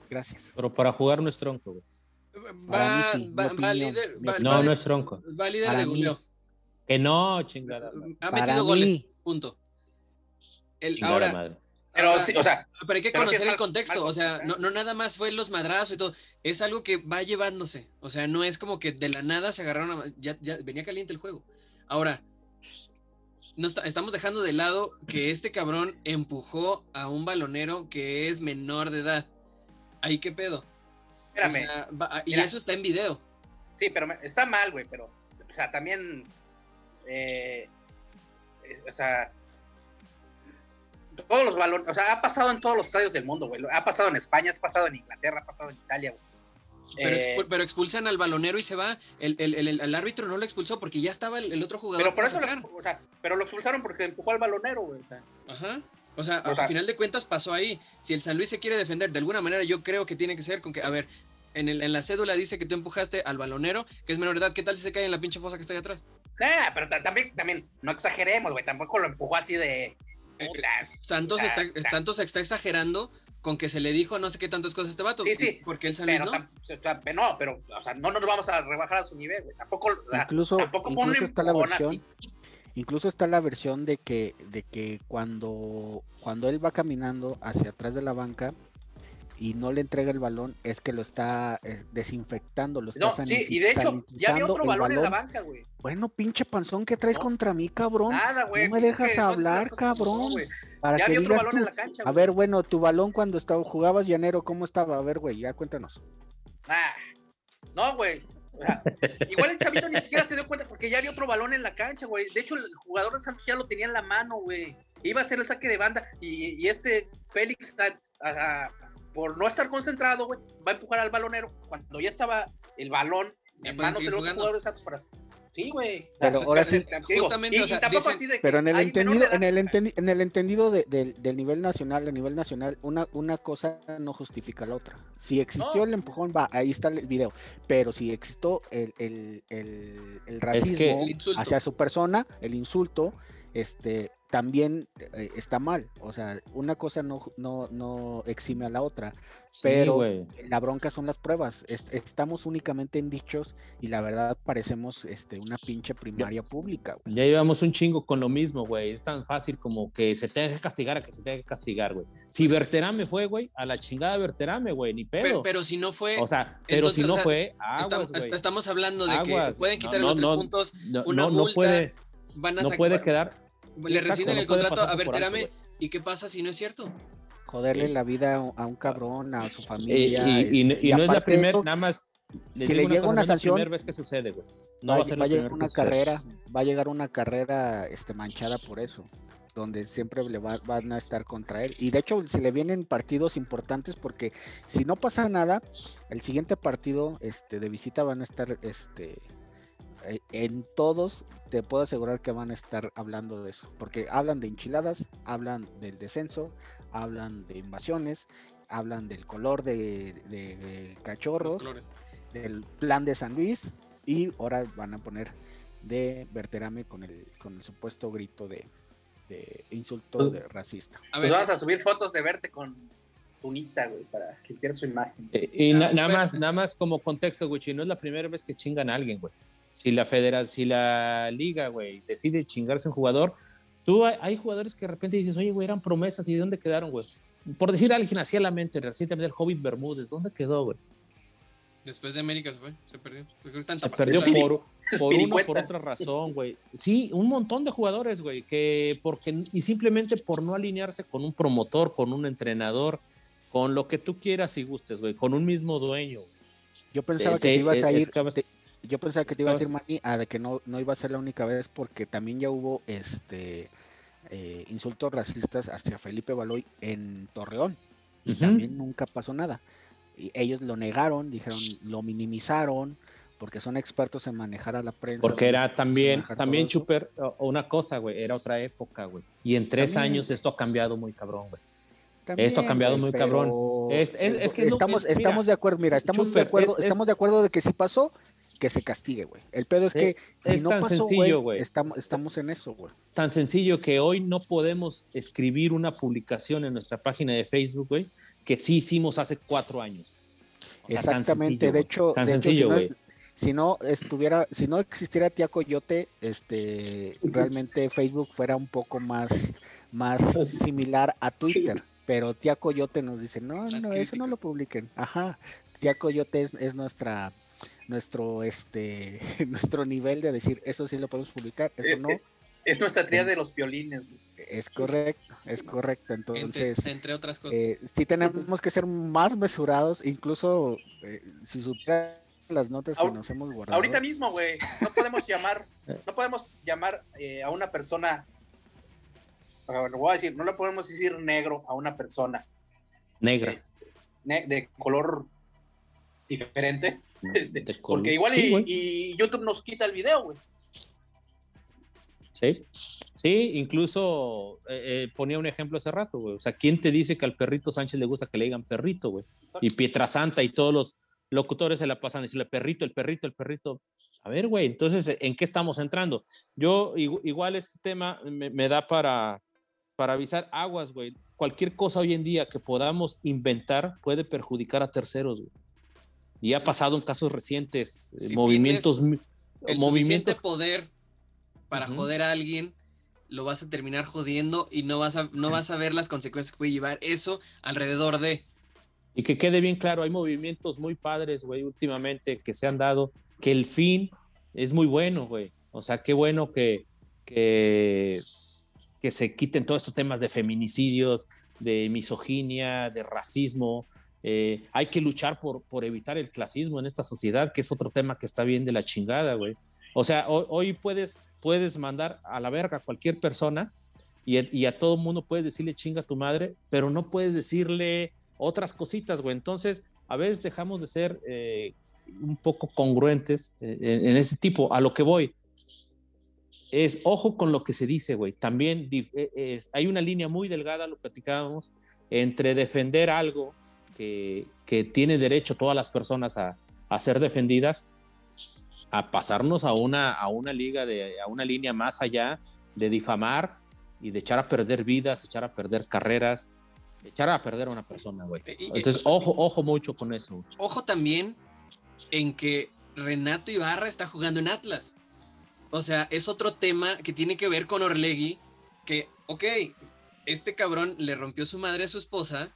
Gracias. Pero para jugar no es tronco, güey. Mí Va, sí, va, va líder, va, No, no es tronco. va líder Para de mí. goleo. Que no, chingada. madre. Ha metido mí. goles, punto. El, ahora, madre. Pero, ahora- sí, o sea, pero hay que sí conocer el contexto, mal o sea, no, no nada más fue los madrazos y todo, es algo que va llevándose, o sea, no es como que de la nada se agarraron, a- ya, ya venía caliente el juego. Ahora, no está- estamos dejando de lado que este cabrón empujó a un balonero que es menor de edad. Ahí qué pedo. O espérame. sea, va- y Mira. eso está en video. Sí, pero está mal, güey, pero, o sea, también, eh, es- o sea, todos los balones, o sea, ha pasado en todos los estadios del mundo, güey. Ha pasado en España, ha pasado en Inglaterra, ha pasado en Italia, güey. Pero, Eh, expu- pero expulsan al balonero y se va. El, el- el- el árbitro no lo expulsó porque ya estaba el, otro jugador. pero por eso, lo, o sea, pero lo expulsaron porque empujó al balonero, güey. o sea. Ajá. O sea, O sea- al final de cuentas pasó ahí. Si el San Luis se quiere defender de alguna manera, yo creo que tiene que ser con que, a ver, en, el- en la cédula dice que tú empujaste al balonero, que es menor de edad. ¿Qué tal si se cae en la pinche fosa que está ahí atrás? Nah, pero ta- también, también, no exageremos, güey. Tampoco lo empujó así de. Eh, Santos, ah, está. Santos está exagerando con que se le dijo no sé qué tantas cosas a este vato. Sí, sí, Porque el San Luis pero, no. tam- o sea, no, pero, o sea, no nos vamos a rebajar a su nivel, güey. Tampoco, Incluso, tampoco fue un incluso está la versión, así. incluso está la versión de que, de que cuando, cuando él va caminando hacia atrás de la banca, y no le entrega el balón, es que lo está eh, desinfectando, lo está No, sí, y de hecho, ya había otro balón, en la banca, güey. Bueno, pinche panzón, ¿qué traes No. contra mí, cabrón? Nada, güey. No me dejas que hablar, cosas cabrón. güey. Para Ya que había otro balón tú. en la cancha, A güey. ver, bueno, tu balón cuando estaba, jugabas llanero, ¿cómo estaba? A ver, güey, ya cuéntanos. Ah, no, güey. O sea, igual el chavito ni siquiera se dio cuenta porque ya había otro balón en la cancha, güey. De hecho, el jugador de Santos ya lo tenía en la mano, güey. Iba a hacer el saque de banda y, y este Félix, a- a- por no estar concentrado, güey, va a empujar al balonero cuando ya estaba el balón Ya en manos del otro jugador de Santos para. Sí, güey. Pero ahora sí, justamente, y, o sea, y tampoco dicen- así de que Pero en el entendido, en el entendi- en el entendido de- del- del nivel nacional, a nivel nacional, una, una cosa no justifica la otra. Si existió No. el empujón, va, ahí está el video. Pero si existió el, el, el, el racismo que- El insulto. hacia su persona, el insulto, este también eh, está mal. O sea, una cosa no, no, no exime a la otra. Sí, Pero la bronca son las pruebas. Est- estamos únicamente en dichos y la verdad parecemos este, una pinche primaria pública. Ya llevamos un chingo con lo mismo, güey. Es tan fácil como que se tenga que castigar a que se tenga que castigar, güey. Si Berterame fue, güey, a la chingada Berterame, güey, ni pedo. Pero, pero si no fue, o sea, pero si no o sea, fue, aguas, estamos hablando de Aguas. que pueden No, quitarle no, los tres no, puntos, No, una no, no multa, puede, van a no puede quedar. sí, le rescinden no el contrato a Berterame. güey. ¿Y qué pasa si no es cierto? Joderle Sí. la vida a un- cabrón, a su Eh, familia. y, y- y no es la primera, nada más. les si le llega una no es la sanción, primera vez que sucede, güey. No va, va a ser va llegar primera una carrera, va a llegar una carrera este, manchada por eso, donde siempre le va- van a estar contra él. Y de hecho, se le vienen partidos importantes porque si no pasa nada, el siguiente partido este, de visita van a estar este, eh, en todos, te puedo asegurar que van a estar hablando de eso, porque hablan de enchiladas, hablan del descenso, hablan de invasiones, hablan del color de, de- de Los cachorros del plan de San Luis y ahora van a poner de Berterame con el, con el supuesto grito de, de insulto de racista. A Pues ver, vamos a subir fotos de verte con tunita, güey, para que pierda su imagen. Eh, Y Ah, na- nada más, nada más como contexto, güey, no es la primera vez que chingan a alguien, güey. Si la federación, si la liga, güey, decide chingarse a un jugador, tú hay, hay jugadores que de repente dices, oye, güey, eran promesas y ¿de dónde quedaron, güey? Por decir a alguien así a la mente, recientemente el Hobbit Bermúdez, ¿dónde quedó, güey? después de América se fue, se perdió. Se perdió por, por una por otra razón, güey. Sí, un montón de jugadores, güey, que porque y simplemente por no alinearse con un promotor, con un entrenador, con lo que tú quieras y gustes, güey, con un mismo dueño. Yo pensaba Te- que te ibas a es vas- te- yo pensaba que te iba a decir Manny, a de que no, no iba a ser la única vez porque también ya hubo este eh, insultos racistas hacia Felipe Baloy en Torreón y también nunca pasó nada. Y ellos lo negaron, dijeron, lo minimizaron porque son expertos en manejar a la prensa. Porque era también, también. Chuper, una cosa, güey, era otra época, güey. Y en tres También. años esto ha cambiado muy cabrón, güey. También, Esto ha cambiado muy cabrón. pero- Es- es- es que es lo- estamos, es- mira, estamos de acuerdo, mira, estamos de acuerdo, es- es- estamos de acuerdo de que si pasó, que se castigue, güey. El pedo es que si es no tan pasó, sencillo, güey. Estamos, estamos en eso, güey. Tan sencillo que hoy no podemos escribir una publicación en nuestra página de Facebook, güey, que sí hicimos hace cuatro años. O sea, tan Exactamente, sencillo, de güey. hecho, Tan de sencillo, si no- güey. Si no estuviera, si no existiera Tía Coyote, este, realmente Facebook fuera un poco más, más similar a Twitter. Pero Tía Coyote nos dice, no, no, eso no lo publiquen. Ajá. Tía Coyote es, es nuestra, nuestro, este, nuestro nivel de decir, eso sí lo podemos publicar, eso Eh, no. eh, Es nuestra tría de los violines. Es correcto, es correcto. entre, Entonces, entre otras cosas. eh, sí tenemos que ser más mesurados, incluso eh, si supieran las notas que nos hemos guardado. Ahorita mismo, güey, no podemos llamar, no podemos llamar eh, a una persona, ah, lo voy a decir, no le podemos decir negro a una persona Negra. este, ne- de color diferente, este, porque igual Sí, y, YouTube nos quita el video, güey. Sí, sí, incluso eh, eh, ponía un ejemplo hace rato, güey. O sea, ¿quién te dice que al perrito Sánchez le gusta que le digan perrito, güey? Y Pietrasanta y todos los locutores se la pasan diciendo perrito, el perrito, el perrito. A ver, güey, entonces, ¿en qué estamos entrando? Yo, igu- igual este tema me, me da para, para avisar aguas, güey. Cualquier cosa hoy en día que podamos inventar puede perjudicar a terceros, güey. Y ha pasado en casos recientes, eh, Si movimientos, mi- el movimientos poder para joder a alguien, lo vas a terminar jodiendo y no vas a, no vas a ver las consecuencias que puede llevar eso alrededor de. Y que quede bien claro, hay movimientos muy padres, güey, últimamente que se han dado, que el fin es muy bueno, güey. O sea, qué bueno que, que, que se quiten todos estos temas de feminicidios, de misoginia, de racismo. Eh, hay que luchar por, por evitar el clasismo en esta sociedad, que es otro tema que está bien de la chingada, güey. O sea, hoy, puedes, puedes mandar a la verga a cualquier persona y, a todo mundo puedes decirle chinga a tu madre, pero no puedes decirle otras cositas, güey. Entonces, a veces dejamos de ser eh, un poco congruentes eh, en, ese tipo. A lo que voy es ojo con lo que se dice, güey. También hay una línea muy delgada, lo platicábamos, entre defender algo que, que tiene derecho todas las personas a, a, ser defendidas, a pasarnos a una, a una liga, de, a una línea más allá de difamar y de echar a perder vidas, echar a perder carreras, echar a perder a una persona, güey. Entonces, ojo, ojo mucho con eso. Ojo también en que Renato Ibarra está jugando en Atlas. O sea, es otro tema que tiene que ver con Orlegui, que, ok, este cabrón le rompió su madre a su esposa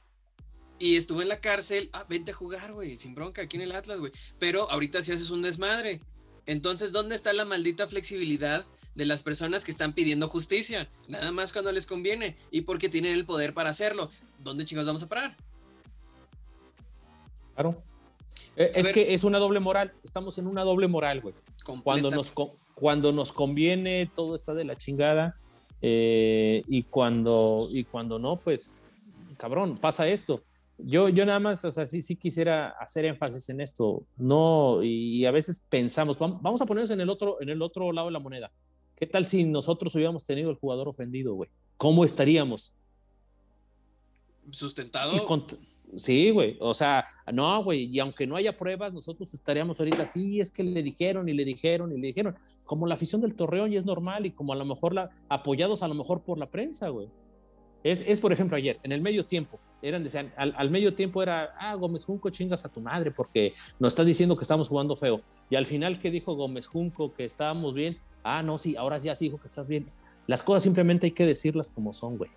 y estuvo en la cárcel, ah, vente a jugar, güey, sin bronca, aquí en el Atlas, güey. Pero ahorita sí haces un desmadre. Entonces, ¿dónde está la maldita flexibilidad de las personas que están pidiendo justicia? Nada más cuando les conviene y porque tienen el poder para hacerlo. ¿Dónde chicos vamos a parar? Claro. Eh, es ver, que es una doble moral. Estamos en una doble moral, güey. Cuando nos, cuando nos conviene, todo está de la chingada. Eh, y, cuando, y cuando no, pues, cabrón, pasa esto. Yo, yo nada más, o sea, sí, sí quisiera hacer énfasis en esto. No, y, a veces pensamos, vamos a ponernos en el, otro, en el otro lado de la moneda. ¿Qué tal si nosotros hubiéramos tenido el jugador ofendido, güey? ¿Cómo estaríamos? Sustentado. Con, Sí, güey. O sea, no, güey. Y aunque no haya pruebas, nosotros estaríamos ahorita, sí, es que le dijeron y le dijeron y le dijeron. Como la afición del Torreón y es normal y como a lo mejor la, apoyados a lo mejor por la prensa, güey. Es, es, por ejemplo, ayer, en el medio tiempo, eran, decían, al, al, medio tiempo era, ah, Gómez Junco, chingas a tu madre porque nos estás diciendo que estamos jugando feo. Y al final, ¿qué dijo Gómez Junco? Que estábamos bien. Ah, no, sí, ahora ya sí dijo que estás bien. Las cosas simplemente hay que decirlas como son, güey.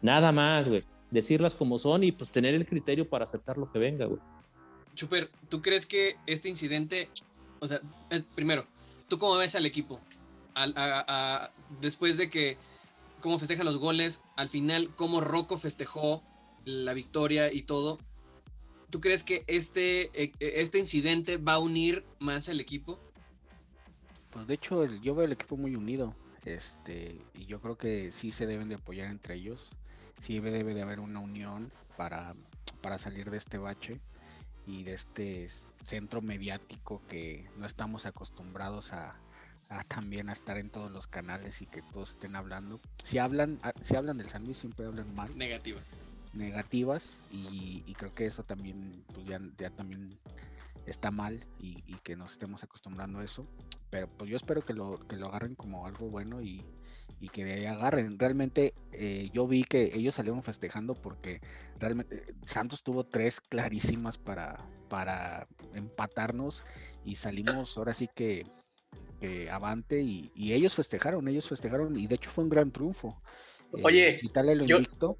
Nada más, güey decirlas como son y pues tener el criterio para aceptar lo que venga, güey. Chuper, ¿tú crees que este incidente, o sea, eh, primero, ¿tú cómo ves al equipo? A, a, a, después de que, cómo festejan los goles, al final, cómo Rocco festejó la victoria y todo, ¿tú crees que este, eh, este incidente va a unir más al equipo? Pues de hecho, yo veo el equipo muy unido. Este, y yo creo que sí se deben de apoyar entre ellos sí debe de haber una unión para, para salir de este bache y de este centro mediático que no estamos acostumbrados a, a, también a estar en todos los canales y que todos estén hablando. Si hablan, si hablan del San Luis siempre hablan mal. Negativas. Negativas y, y creo que eso también, pues ya, ya también está mal y, y, que nos estemos acostumbrando a eso. Pero pues yo espero que lo, que lo agarren como algo bueno y, y que de ahí agarren. Realmente eh, yo vi que ellos salieron festejando porque realmente eh, Santos tuvo tres clarísimas para, para empatarnos y salimos ahora sí que, que avante y, y, ellos festejaron, ellos festejaron y de hecho fue un gran triunfo. Oye, eh, quitarle lo yo... invicto.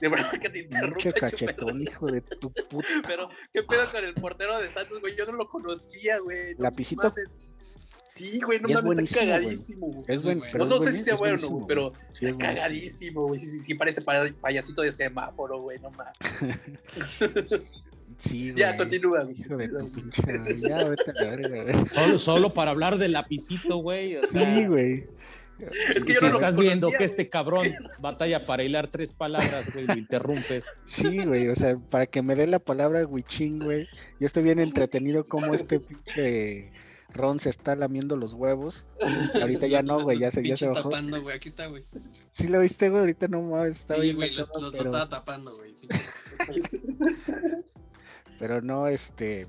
De verdad que te interrumpo. cachetón, hijo de tu puta. Pero, ¿qué pedo con el portero de Santos, güey? Yo no lo conocía, güey. No Lapicito. Mames. Sí, güey, no mames, está cagadísimo, güey. Es buen, no, no sé si sea bueno, güey, pero sí, está cagadísimo, güey. Sí, sí, sí, parece payasito de semáforo, güey, no mames. Sí, ya, continúa, güey. Ya, vete a la verga, güey. Solo, solo para hablar del lapicito, güey. O sea, sí, güey. Es que yo si no estás lo viendo conocía, que este cabrón batalla para hilar tres palabras, güey, lo interrumpes. Sí, güey, o sea, para que me dé la palabra Wichín, güey. Yo estoy bien entretenido como este pinche Ron se está lamiendo los huevos. Ahorita ya no, güey, ya se, ya se bajó. tapando, güey, aquí está, güey. Sí lo viste, güey, ahorita no mames, estaba Sí, güey, los, pero, los estaba tapando, güey. pero no, este,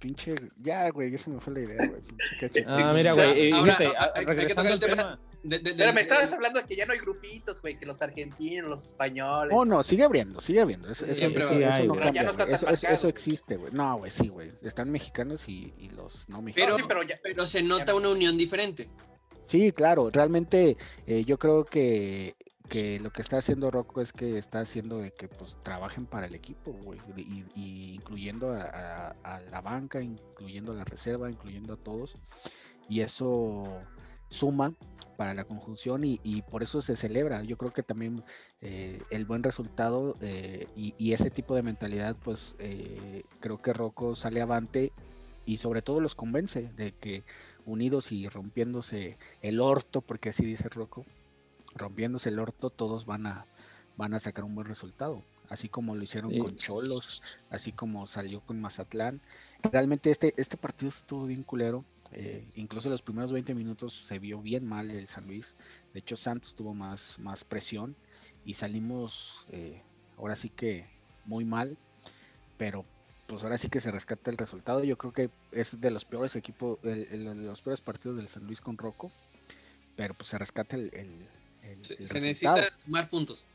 pinche, ya, güey, ya se me fue la idea, güey. Ah, mira, güey, eh, Ahora, fíjate, a- a- a- hay que regresando tocar al el tema. tema. De, de, Pero me estabas hablando de que ya no hay grupitos, güey, que los argentinos, los españoles. Oh, no, sigue abriendo, sigue abriendo. Eso, eso, Siempre eso- va a eso haber, no güey. Pero ya cambia, no está güey. tan Eso- eso- marcado. eso existe, güey. No, güey, sí, güey. Están mexicanos y, y los no Pero, mexicanos. sí, pero ya- pero se nota una unión diferente. Sí, claro, realmente eh, yo creo que, que lo que está haciendo Rocco es que está haciendo de que pues trabajen para el equipo, güey, y, incluyendo a, la banca, incluyendo a la reserva, incluyendo a todos, y eso suma para la conjunción y, por eso se celebra. Yo creo que también eh, el buen resultado eh, y, y ese tipo de mentalidad, pues eh, creo que Rocco sale avante y sobre todo los convence de que unidos y rompiéndose el orto, porque así dice Rocco, rompiéndose el orto, todos van a, van a sacar un buen resultado. Así como lo hicieron Sí. con Cholos, así como salió con Mazatlán. Realmente este, este partido estuvo bien culero. eh, incluso los primeros 20 minutos se vio bien mal el San Luis. De hecho, Santos tuvo más, más presión y salimos eh, ahora sí que muy mal. Pero pues ahora sí que se rescata el resultado. Yo creo que es de los peores equipos, el- el- de los peores partidos del San Luis con Rocco. Pero pues se rescata el, el- el- Se, el se necesita sumar puntos.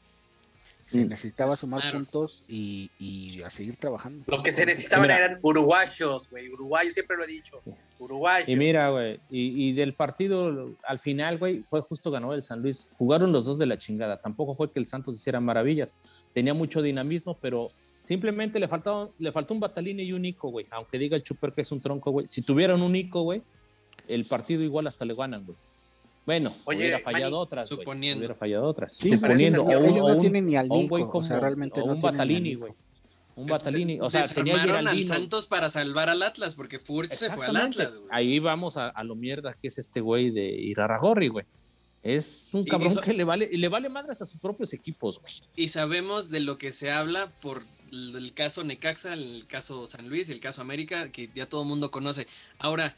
Se Mm. necesitaba sumar Claro. puntos y, y a seguir trabajando. Lo que se necesitaban Mira. eran uruguayos, güey. Uruguayos, siempre lo he dicho. Uruguayos. Y mira, güey, y, y del partido al final, güey, fue justo ganó el San Luis. Jugaron los dos de la chingada. Tampoco fue que el Santos hiciera maravillas. Tenía mucho dinamismo, pero simplemente le, faltaba, le faltó un batalín y un Nico, güey. Aunque diga el Chuper que es un tronco, güey. Si tuvieran un Nico, güey, el partido igual hasta le ganan, güey. Bueno, Oye, hubiera fallado Manny, otras, suponiendo. Hubiera fallado otras. Sí, suponiendo. O un, o no un- ni al o un güey Nico, o como sea, realmente o no un Batalini, güey. Un Batalini. O sea, tenía al. Santos para salvar al Atlas, porque Furch se fue al. Atlas, güey. Ahí vamos a, a lo mierda que es este güey de Irarragorri, güey. Es un Y cabrón eso- que le vale, y le vale madre hasta sus propios equipos, güey. Y sabemos de lo que se habla por el el caso Necaxa, el caso San Luis, el caso América, que ya todo el mundo conoce. Ahora,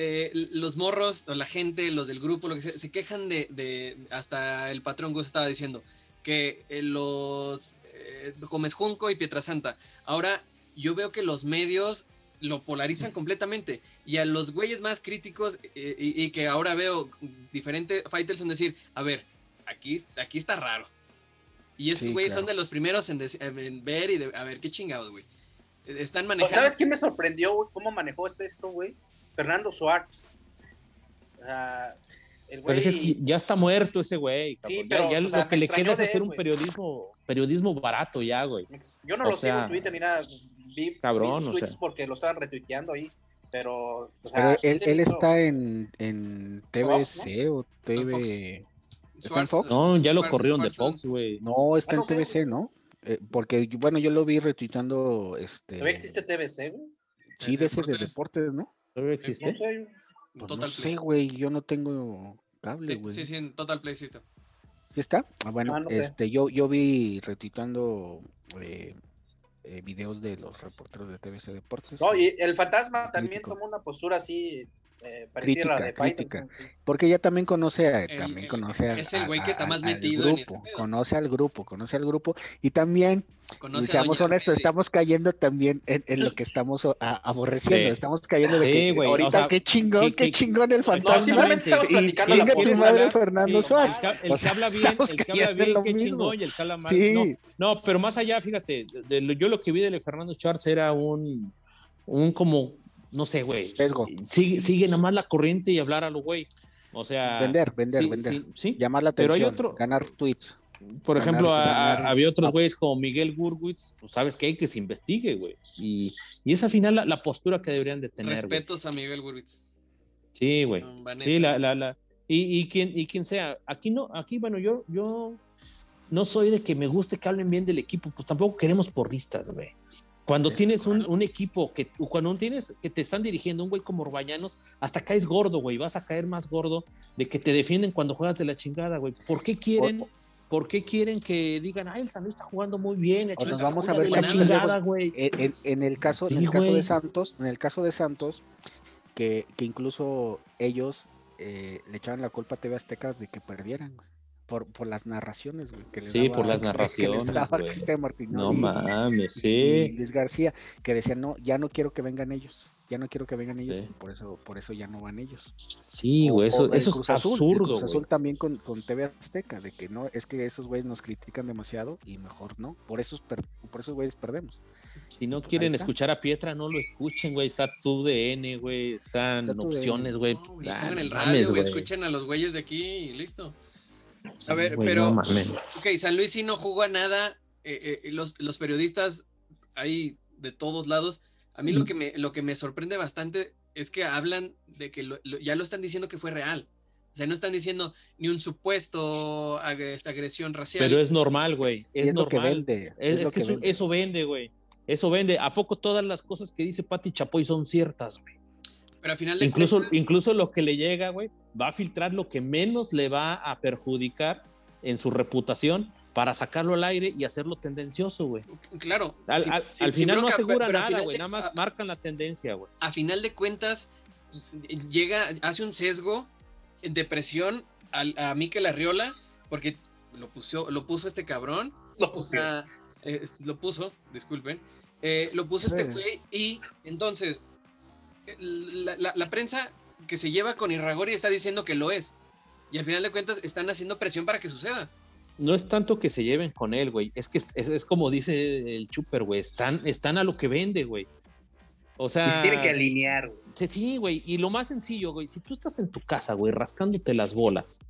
eh, los morros o la gente, los del grupo, lo que sea, se quejan de, de- hasta el patrón Gus estaba diciendo, que eh, los eh, Gómez Junco y Pietrasanta. Ahora, yo veo que los medios lo polarizan completamente y a los güeyes más críticos eh, y, y que ahora veo diferentes fighters son decir, a ver, aquí, aquí está raro. Y esos Sí, güeyes claro. son de los primeros en, ver y de, a ver qué chingados, güey. Están ¿O manejando. ¿Sabes quién me sorprendió, güey? ¿Cómo manejó este- esto, güey? Fernando Suárez. O sea, el Pero güey. es que ya está muerto ese güey. cabrón. Sí, pero, ya, o lo sea, que le queda es hacer él, un periodismo, periodismo barato ya, güey. Yo no o lo sigo sea, en Twitter ni nada. Vi, cabrón, vi sus o tweets sea. porque lo estaban retuiteando ahí. Pero, o sea, Pero sí él, él está en, en Fox, TVC o TV. ¿Está en Fox? No, ya lo corrieron de Fox, güey. No, está Ah, en no sé, TVC, ¿no? Eh, porque, bueno, yo lo vi retuitando. Este, ¿Todavía existe TVC, güey? Sí, de ese de deportes, ¿no? ¿Todavía No existe? Pues no Play. sé, güey, yo no tengo cable, Sí, güey. sí, sí, en Total Play sí está. ¿Sí está? Ah, bueno, Ah, no sé. este, yo, yo vi retuitando eh, eh, videos de los reporteros de TVC Deportes. No, y el fantasma también tomó una postura así eh, parecida a la de Crítica, Faitelson, sí. Porque ya también conoce a, El- también el- conoce a- es el güey a- que está a- más al metido en grupo, ese pedo. conoce al grupo, conoce al grupo y también, y Conoce a seamos honestos, Fede. estamos cayendo también en, en lo que estamos a- aborreciendo, Sí. estamos cayendo de Sí, que güey, o ahorita sea, qué chingón, que- qué chingón el No, fantasma. simplemente estamos Y- platicando y la tu postura. madre Fernando sí, Suárez. El, que, el O que habla bien, el que habla en bien, qué mismo. chingón, y el que habla mal. Sí. No, no, pero más allá, fíjate, de lo- yo lo que vi de Fernando Schwartz era un, un como, no sé, güey. Sigue, sigue nada más la corriente y hablar a lo güey. O sea. Vender, vender, sí, vender. sí, sí. Llamar la Pero hay atención, otro- ganar tweets. Por ganar- ejemplo, a- a- ganar- había otros güeyes como Miguel Gurwitz, pues sabes que hay que se investigue, güey. Y, y es al final la, la postura que deberían de tener. Respetos a Miguel Gurwitz. Sí, güey. Sí, la, la, la. Y, y quien, y quien sea. Aquí no, aquí, bueno, yo, yo no soy de que me guste que hablen bien del equipo, pues tampoco queremos porristas, güey. Cuando Es tienes un, equipo que, cuando tienes que te están dirigiendo un güey como Orbañanos, hasta caes gordo, güey. Vas a caer más gordo de que te defienden cuando juegas de la chingada, güey. ¿Por qué quieren, O- por qué quieren que digan, ay, el San Luis está jugando muy bien? O échale nos vamos a ver la chingada, güey. En, en- en el caso, en el caso de. Santos, en el caso de Santos, que, que incluso ellos eh, le echaban la culpa a TV Azteca de que perdieran, güey, por, por las narraciones, güey. que Sí, por las narraciones, No y- mames, y sí. Luis García, que decían, no, ya no quiero que vengan ellos, ya no quiero que vengan ellos, Sí. y por eso, por eso ya no van ellos. Sí, güey, eso, eso es Cruz Azul, el absurdo, Cruz güey. Azul también con, con TV Azteca, de que no, es que esos güeyes nos critican demasiado y mejor no, por esos, per- por esos güeyes perdemos. Si no Pues quieren escuchar a Pietra, no lo escuchen, güey. Está tu DN, güey. Están Está opciones, güey. No, el radio, güey. Escuchen a los güeyes de aquí y listo. A ver, pero. ok, San Luis sí no jugó a nada. Eh, eh, los, los, periodistas ahí de todos lados. A mí lo, que me, lo que me sorprende bastante es que hablan de que ya lo están diciendo que fue real. O sea, no están diciendo ni un supuesto agresión racial. Pero es normal, güey. Es, normal. Es, que, eso, vende, güey. Eso vende. ¿A poco todas las cosas que dice Pati Chapoy son ciertas, güey? Pero al final de incluso, incluso lo que le llega, güey, va a filtrar lo que menos le va a perjudicar en su reputación para sacarlo al aire y hacerlo tendencioso, güey. Claro. Al, final no asegura nada, güey. Nada más marcan la tendencia, güey. A final de cuentas, llega, hace un sesgo de presión a, a Mikel Arriola, porque lo puso, lo puso este cabrón. Lo puso. Eh, lo puso, disculpen. Eh, lo puso este güey y entonces la, prensa que se lleva con Irragori está diciendo que lo es. Y al final de cuentas están haciendo presión para que suceda. No es tanto que se lleven con él, güey. Es que es, como dice el Chuper, güey. Están, están a lo que vende, güey. O sea. Se tiene que alinear, güey. Sí, güey. Y lo más sencillo, güey. Si tú estás en tu casa, güey, rascándote las bolas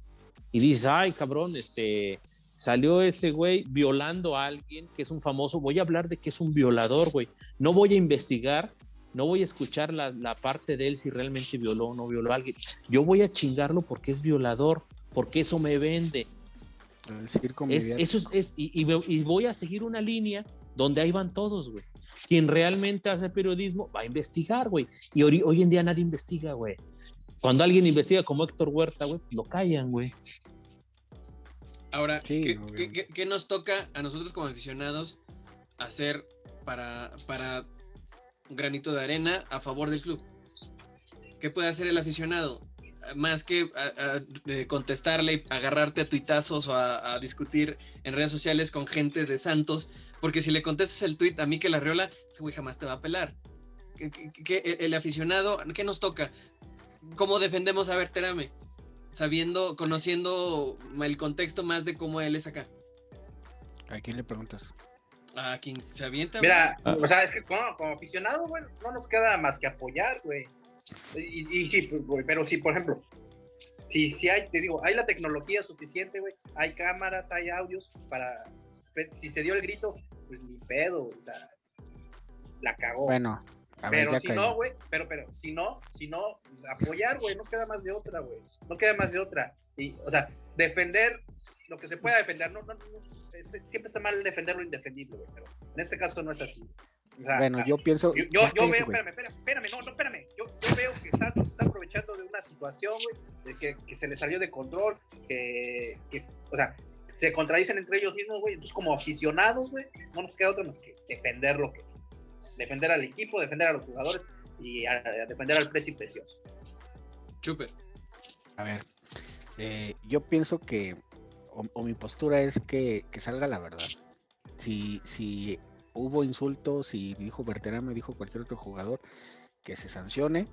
y dices, ay, cabrón, este. Salió ese güey violando a alguien que es un famoso. Voy a hablar de que es un violador, güey. No voy a investigar no voy a escuchar la, parte de él si realmente violó o no violó a alguien. Yo voy a chingarlo porque es violador, porque eso me vende. Es, eso es, y, voy a seguir una línea donde ahí van todos, güey. Quien realmente hace periodismo va a investigar, güey. Y hoy, en día nadie investiga, güey. Cuando alguien investiga como Héctor Huerta, güey, lo callan, güey. Ahora, ¿qué, nos toca a nosotros como aficionados hacer para, para un granito de arena a favor del club. ¿Qué puede hacer el aficionado? Más que contestarle y agarrarte a tuitazos o a, discutir en redes sociales con gente de Santos, porque si le contestas el tuit a mí que la Riola, ese güey jamás te va a pelar. ¿Qué, el aficionado, ¿qué nos toca? ¿Cómo defendemos a Berterame? Sabiendo, conociendo el contexto más de cómo él es acá. ¿A quién le preguntas? A quien se avienta. Mira, o sea, es que como, aficionado, güey, no nos queda más que apoyar, güey. Y, sí, pues, pero sí, por ejemplo, si, si hay, te digo, hay la tecnología suficiente, güey, hay cámaras, hay audios para, si se dio el grito, pues ni pedo, la, la cagó. Bueno, pero si no, güey, pero, pero, si no, si no, apoyar, güey, no queda más de otra, güey, no queda más de otra. Y, o sea, defender lo que se pueda defender, no, no, no este, siempre está mal defender lo indefendible, güey, pero en este caso no es así. bueno, yo pienso. Yo, yo, yo veo, espérame, espérame, espérame, no, no, espérame. Yo, yo veo que Santos está aprovechando de una situación, güey, de que, que, se le salió de control, que, que, o sea, se contradicen entre ellos mismos, güey. Entonces, como aficionados, güey, no nos queda otra más que defender lo que. Defender al equipo, defender a los jugadores y a, defender al precio precioso. Chuper. A ver, eh, yo pienso que o, mi postura es que, salga la verdad. Si, si hubo insultos, si dijo me dijo cualquier otro jugador, que se sancione.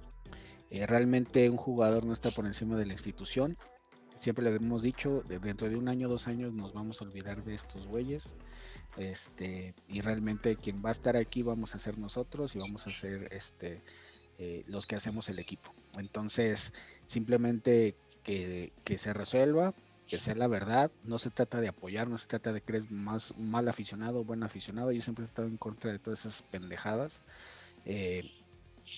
Eh, realmente un jugador no está por encima de la institución. Siempre le hemos dicho, dentro de un año, dos años nos vamos a olvidar de estos güeyes. Este, y realmente quien va a estar aquí vamos a ser nosotros y vamos a ser este, eh, los que hacemos el equipo. Entonces, simplemente que, que se resuelva, que sea la verdad, no se trata de apoyar, no se trata de creer más mal aficionado o buen aficionado, yo siempre he estado en contra de todas esas pendejadas, eh,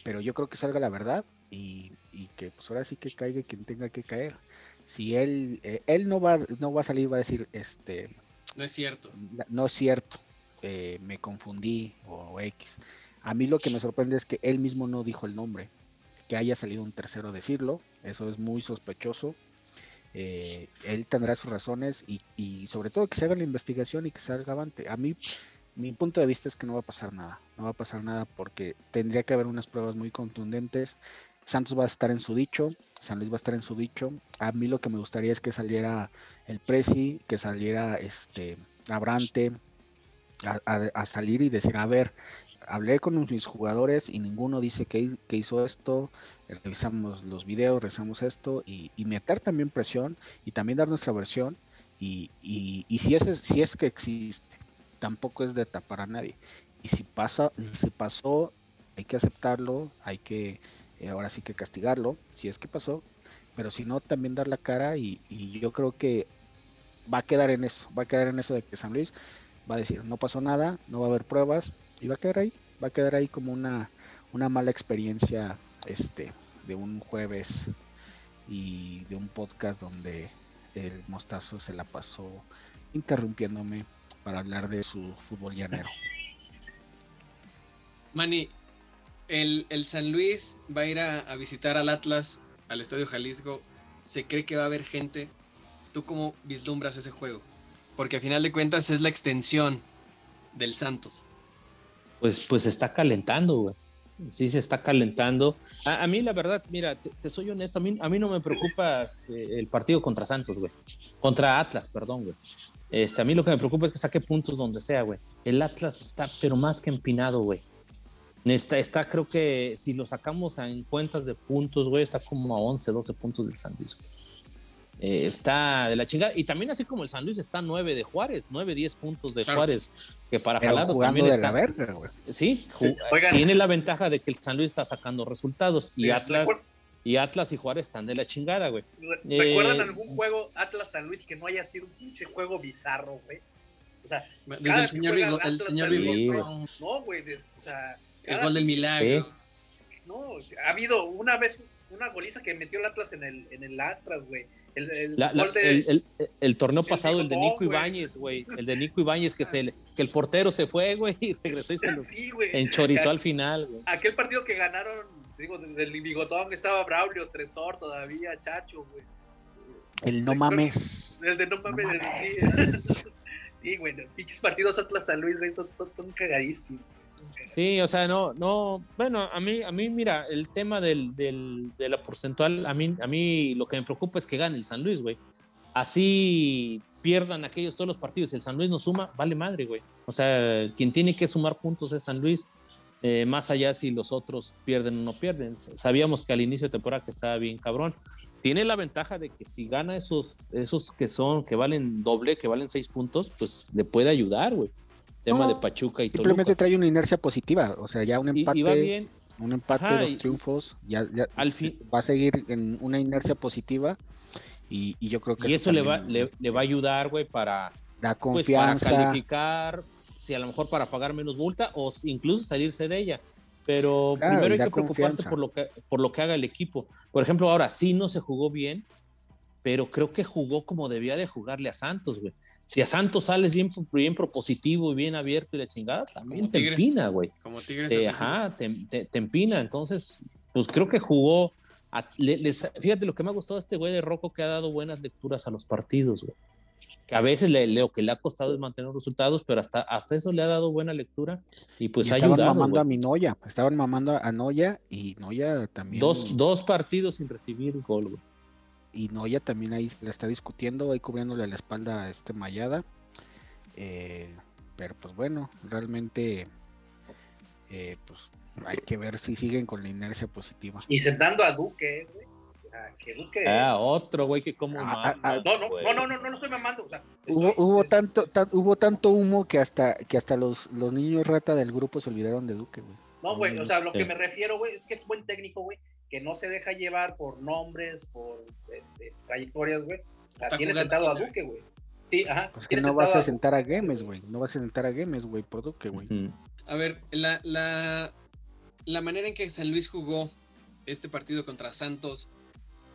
pero yo creo que salga la verdad y, que pues ahora sí que caiga quien tenga que caer. Si él, eh, él no va, no va a salir, va a decir, este... No es cierto. No es cierto, eh, me confundí o X. A mí lo que me sorprende es que él mismo no dijo el nombre, que haya salido un tercero a decirlo, eso es muy sospechoso eh, él tendrá sus razones y, sobre todo que se haga la investigación y que salga avante. A mí, mi punto de vista es que no va a pasar nada, no va a pasar nada porque tendría que haber unas pruebas muy contundentes. Santos va a estar en su dicho, San Luis va a estar en su dicho. A mí lo que me gustaría es que saliera el Prezi, que saliera este Abrante a salir y decir, a ver, hablé con mis jugadores y ninguno dice que, hizo esto, revisamos los videos, revisamos esto y, meter también presión y también dar nuestra versión y, si, es, si es que existe, tampoco es de tapar a nadie. Y si pasa, si pasó, hay que aceptarlo, hay que eh, ahora sí que castigarlo, si es que pasó, pero si no, también dar la cara y, yo creo que va a quedar en eso, va a quedar en eso de que San Luis va a decir, no pasó nada, no va a haber pruebas, y va a quedar ahí, va a quedar ahí como una, una mala experiencia este, de un jueves y de un podcast donde el mostazo se la pasó interrumpiéndome para hablar de su fútbol llanero. Manny, el, San Luis va a ir a, visitar al Atlas, al Estadio Jalisco. Se cree que va a haber gente. ¿Tú cómo vislumbras ese juego? Porque a final de cuentas es la extensión del Santos. Pues, pues está calentando, güey. Sí, se está calentando. A, mí, la verdad, mira, te, soy honesto, a mí, a mí no me preocupa eh, el partido contra Santos, güey. Contra Atlas, perdón, güey. Este, a mí lo que me preocupa es que saque puntos donde sea, güey. El Atlas está, pero más que empinado, güey. Está, está, creo que si lo sacamos en cuentas de puntos, güey, está como a 11, 12 puntos del San Luis. Eh, está de la chingada. Y también así como el San Luis está 9 de Juárez, 9, 10 puntos de Juárez, que para jalarlo también está... Sí, tiene la ventaja de que el San Luis está sacando resultados y Atlas... Y Atlas y Juárez están de la chingada, güey. ¿Recuerdan eh, algún juego Atlas-San Luis que no haya sido un pinche juego bizarro, güey? O sea, Desde el señor, Vigo, el señor No, güey, o sea... El gol del milagro. No, ha habido una vez una goliza que metió el Atlas en el, en el Astras, güey. El, el, el, torneo pasado, el de Nico Ibáñez, güey. El de Nico Ibáñez, que, se, que el portero se fue, güey, y regresó y se lo sí, enchorizó al final, güey. Aquel partido que ganaron, digo, del bigotón estaba Braulio, Tresor todavía, Chacho, güey. El no mames. El de no mames, sí. sí, güey, los pinches partidos Atlas San Luis, güey, son, son, son cagadísimos. Sí, o sea, no, no, bueno, a mí, a mí, mira, el tema del, del, de la porcentual, a mí, a mí lo que me preocupa es que gane el San Luis, güey. Así pierdan aquellos todos los partidos, el San Luis no suma, vale madre, güey. O sea, quien tiene que sumar puntos es San Luis, eh, más allá si los otros pierden o no pierden. Sabíamos que al inicio de temporada que estaba bien cabrón. Tiene la ventaja de que si gana esos, esos que son, que valen doble, que valen seis puntos, pues le puede ayudar, güey tema de Pachuca y Simplemente trae una inercia positiva, o sea, ya un empate, un empate, dos triunfos, ya, al fin va a seguir en una inercia positiva y, yo creo que y eso, le va le, va a ayudar, güey, para la confianza, pues, para calificar, si a lo mejor para pagar menos multa o incluso salirse de ella. Pero primero hay que preocuparse por lo que por lo que haga el equipo. Por ejemplo, ahora sí no se jugó bien, pero creo que jugó como debía de jugarle a Santos, güey. Si a Santos sales bien, bien propositivo y bien abierto y la chingada, también te empina, güey. Como Tigres. ajá, te, empina. Entonces, pues creo que jugó. fíjate lo que me ha gustado este güey de Rocco que ha dado buenas lecturas a los partidos, güey. Que a veces le, lo que le ha costado es mantener resultados, pero hasta, hasta eso le ha dado buena lectura y pues ha ayudado. Estaban mamando a mi Noya, estaban mamando a Noya y Noya también. Dos, dos partidos sin recibir gol, güey y Noya también ahí le está discutiendo, ahí cubriéndole la espalda a este Mayada. Eh, pero pues bueno, realmente eh, pues hay que ver si siguen con la inercia positiva. Y sentando a Duque, güey. Ah, otro güey que como ah, ah, ah, no, no, no, no, no, estoy mamando. O sea, hubo, hubo tanto, hubo tanto humo que hasta que hasta los, los niños rata del grupo se olvidaron de Duque, güey. No, güey, o sea, lo que me refiero, güey, es que es buen técnico, güey, que no se deja llevar por nombres, por este, trayectorias, güey. tiene sentado a Duque, güey. Sí, ajá. Pues no vas a sentar a Gemes, güey. No vas a sentar a Gemes, güey, por Duque, güey. A ver, la, la, la manera en que San Luis jugó este partido contra Santos,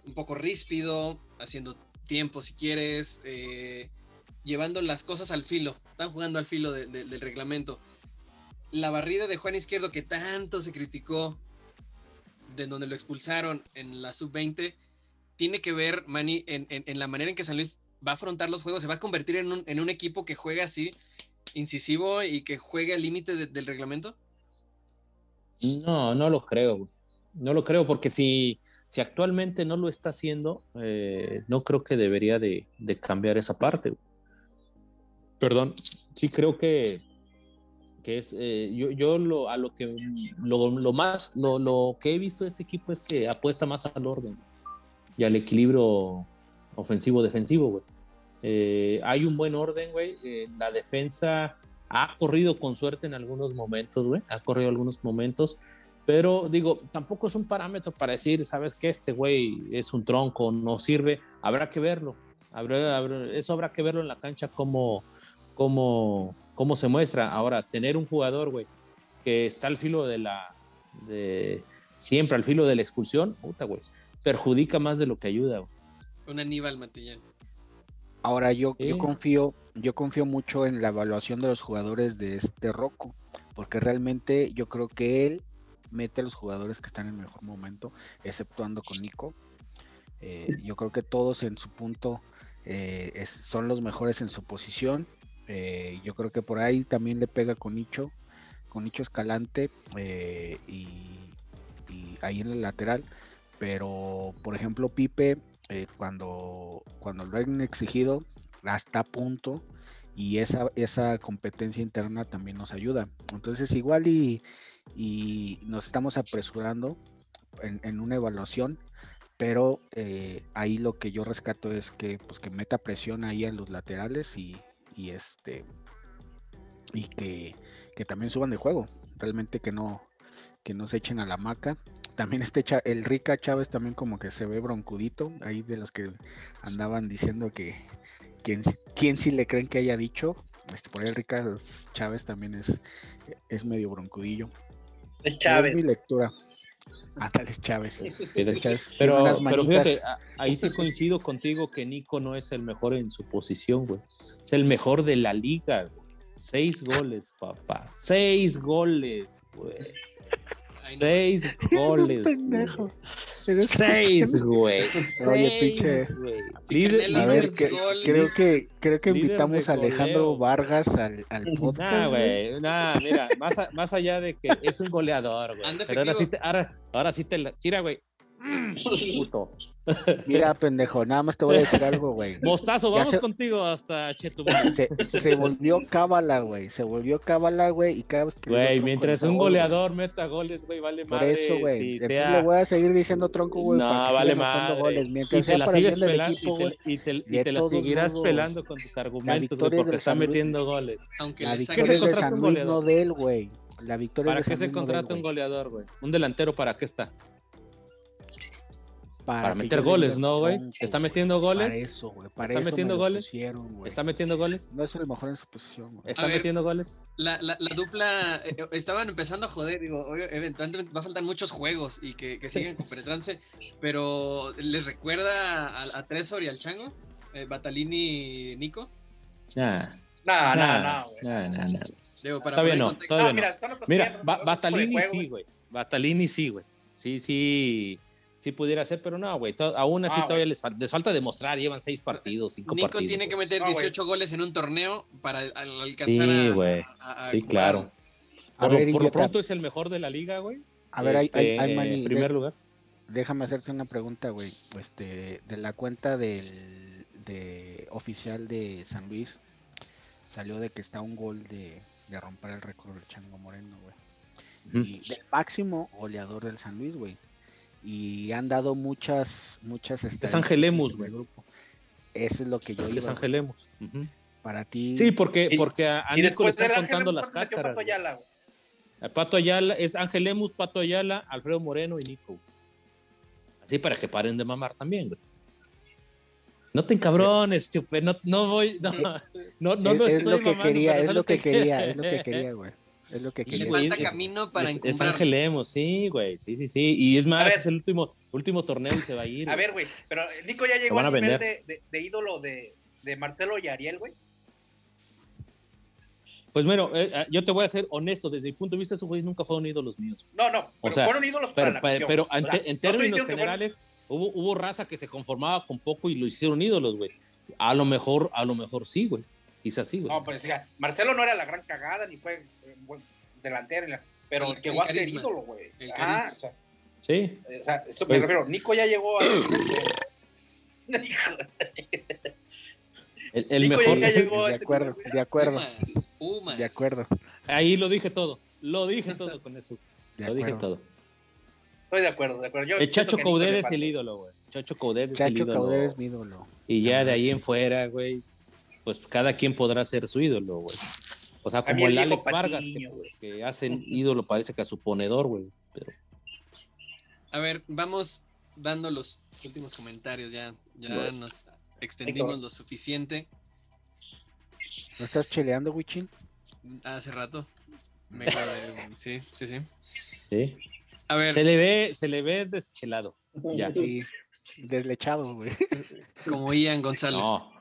un poco ríspido, haciendo tiempo si quieres, eh, llevando las cosas al filo. Están jugando al filo del reglamento. La barrida de Juan Izquierdo que tanto se criticó de donde lo expulsaron en la sub-20, tiene que ver, Manny, en, la manera en que San Luis va a afrontar los juegos, se va a convertir en un, equipo que juega así, incisivo y que juegue al límite del reglamento? No, no lo creo. No lo creo porque si, si actualmente no lo está haciendo, eh, no creo que debería de, de cambiar esa parte. Perdón, sí creo que que es eh, yo, yo lo, a lo que lo, lo más lo, lo, que he visto de este equipo es que apuesta más al orden y al equilibrio ofensivo defensivo güey. Eh, hay un buen orden güey. Eh, la defensa ha corrido con suerte en algunos momentos güey. Ha corrido algunos momentos pero digo tampoco es un parámetro para decir sabes que este güey es un tronco no sirve. Habrá que verlo. Eso habrá que verlo en la cancha cómo, cómo, cómo se muestra. Ahora, tener un jugador, güey, que está al filo de la, de, siempre al filo de la expulsión, puta, güey, perjudica más de lo que ayuda. Güey. Un Aníbal Matillán. Ahora yo, yo confío, yo confío mucho en la evaluación de los jugadores de este Rocco, porque realmente yo creo que él mete a los jugadores que están en el mejor momento, exceptuando con Nico. Eh, yo creo que todos en su punto eh, son los mejores en su posición. Eh, yo creo que por ahí también le pega con Nicho, con Nicho Escalante y, ahí en el lateral. Pero, por ejemplo, Pipe, cuando, cuando lo han exigido, hasta a punto y esa, esa competencia interna también nos ayuda. Entonces, igual y, nos estamos apresurando en, una evaluación, pero eh, ahí lo que yo rescato es que pues que meta presión ahí a los laterales y, este y que, también suban de juego, realmente que no que no se echen a la maca. También este el Rica Chávez también como que se ve broncudito, ahí de los que andaban diciendo que quién, quién sí le creen que haya dicho, este, por ahí el Rica Chávez también es, es medio broncudillo. Es Chávez. Es mi lectura. Ah, es Chávez. Pero, pero, fíjate, ahí sí coincido contigo que Nico no es el mejor en su posición, güey. Es el mejor de la liga, güey. Seis goles, papá. Seis goles, güey. Seis goles. Seis, güey. Oye, pinche. A ver, creo que creo que invitamos a Alejandro Vargas al, al podcast. Nah, güey. Nah, mira, más, más allá de que es un goleador, güey. Pero ahora sí te, ahora, ahora sí te la. Tira, güey. Puto. Mira, pendejo, nada más te voy a decir algo, güey. Mostazo, vamos contigo hasta Chetumal. Se, se, volvió cábala, güey. Se volvió cábala, güey. Y cada vez que. Güey, mientras un goleador meta goles, güey, vale más. Por eso, güey. Sea... le voy a seguir diciendo tronco, güey. No, vale más. Y te la sigues pelando. Y te, y te, la seguirás pelando con tus argumentos, güey, porque está metiendo goles. Aunque la victoria de San Luis no de él, güey. La victoria ¿Para qué se contrata un goleador, güey? Un delantero, ¿para qué está? Para, meter goles, ¿no, güey? ¿Está metiendo goles? Para eso, güey. ¿Está metiendo goles? ¿Está metiendo goles? No es el mejor en su posición, güey. ¿Está metiendo goles? La, la, la dupla, eh, eh, estaban empezando a joder, digo, eventualmente va a faltar muchos juegos y que, que sigan compenetrándose, pero ¿les recuerda a, a, Tresor y al Chango? Eh, ¿Batalini y Nico? Nah. No, no, no. Digo, para todavía no, todavía no. Mira, Batalini sí, güey. Batalini sí, güey. Sí, sí sí pudiera ser, pero no, güey. Aún así ah, todavía les, falta demostrar. Llevan seis partidos, cinco Nico partidos. Nico tiene que meter 18 goles en un torneo para alcanzar sí, güey. Sí, claro. Por, lo pronto es el mejor de la liga, güey. A ver, hay, hay, hay en primer lugar. Déjame hacerte una pregunta, güey. Este, de la cuenta del de oficial de San Luis salió de que está un gol de, de romper el récord del Chango Moreno, güey. Y del máximo goleador del San Luis, güey y han dado muchas, muchas Es Angelemus, güey. Eso es lo que yo Es Angelemus. Para ti. Sí, porque, porque a, a Nico le están contando las cáscaras. Pato Ayala, Pato Ayala es Angelemus, Pato Ayala, Alfredo Moreno y Nico. Así para que paren de mamar también, güey. No te encabrones, chupe, no, no voy, no, no, no, es, estoy es lo que quería, es lo que quería, es lo que quería, güey. Es lo que quería. Le falta camino para es, es Ángel Emo, sí, güey, sí, sí, sí. Y es más, es el último, último torneo y se va a ir. A ver, güey, pero Nico ya llegó al nivel de, de, de, ídolo de, de Marcelo y Ariel, güey. Pues bueno, eh, eh, yo te voy a ser honesto, desde mi punto de vista, esos güeyes nunca fueron ídolos míos. No, no, pero o sea, fueron ídolos para pero, la Pero en, en términos generales, hubo, hubo raza que se conformaba con poco y lo hicieron ídolos, güey. A lo mejor, a lo mejor sí, güey. Quizás sí, güey. No, pero decía, Marcelo no era la gran cagada, ni fue eh, buen delantero, pero el, llegó a ser ídolo, güey. Ah, o sea, sí. O sea, eso me pues refiero. Nico ya llegó a. El, el mejor. Ya llegó de, acuerdo, de acuerdo, De acuerdo. Ahí lo dije todo. Lo dije todo con eso. lo dije todo. Estoy de acuerdo, de acuerdo. Yo el Chacho Coudet es el ídolo, güey. Chacho Coudet es el ídolo. es mi ídolo. Y ya de ahí en fuera, güey, pues cada quien podrá ser su ídolo, güey. O sea, como el, Alex Vargas, que, que, hacen ídolo, parece que a su ponedor, güey. Pero... A ver, vamos dando los últimos comentarios ya. Ya nos extendimos lo suficiente. ¿No estás cheleando, Wichin? Hace rato. Me sí, sí, sí. Sí. A ver, Se le ve, se le ve deschelado. Ya. Sí, deslechado, güey. como Ian González. No.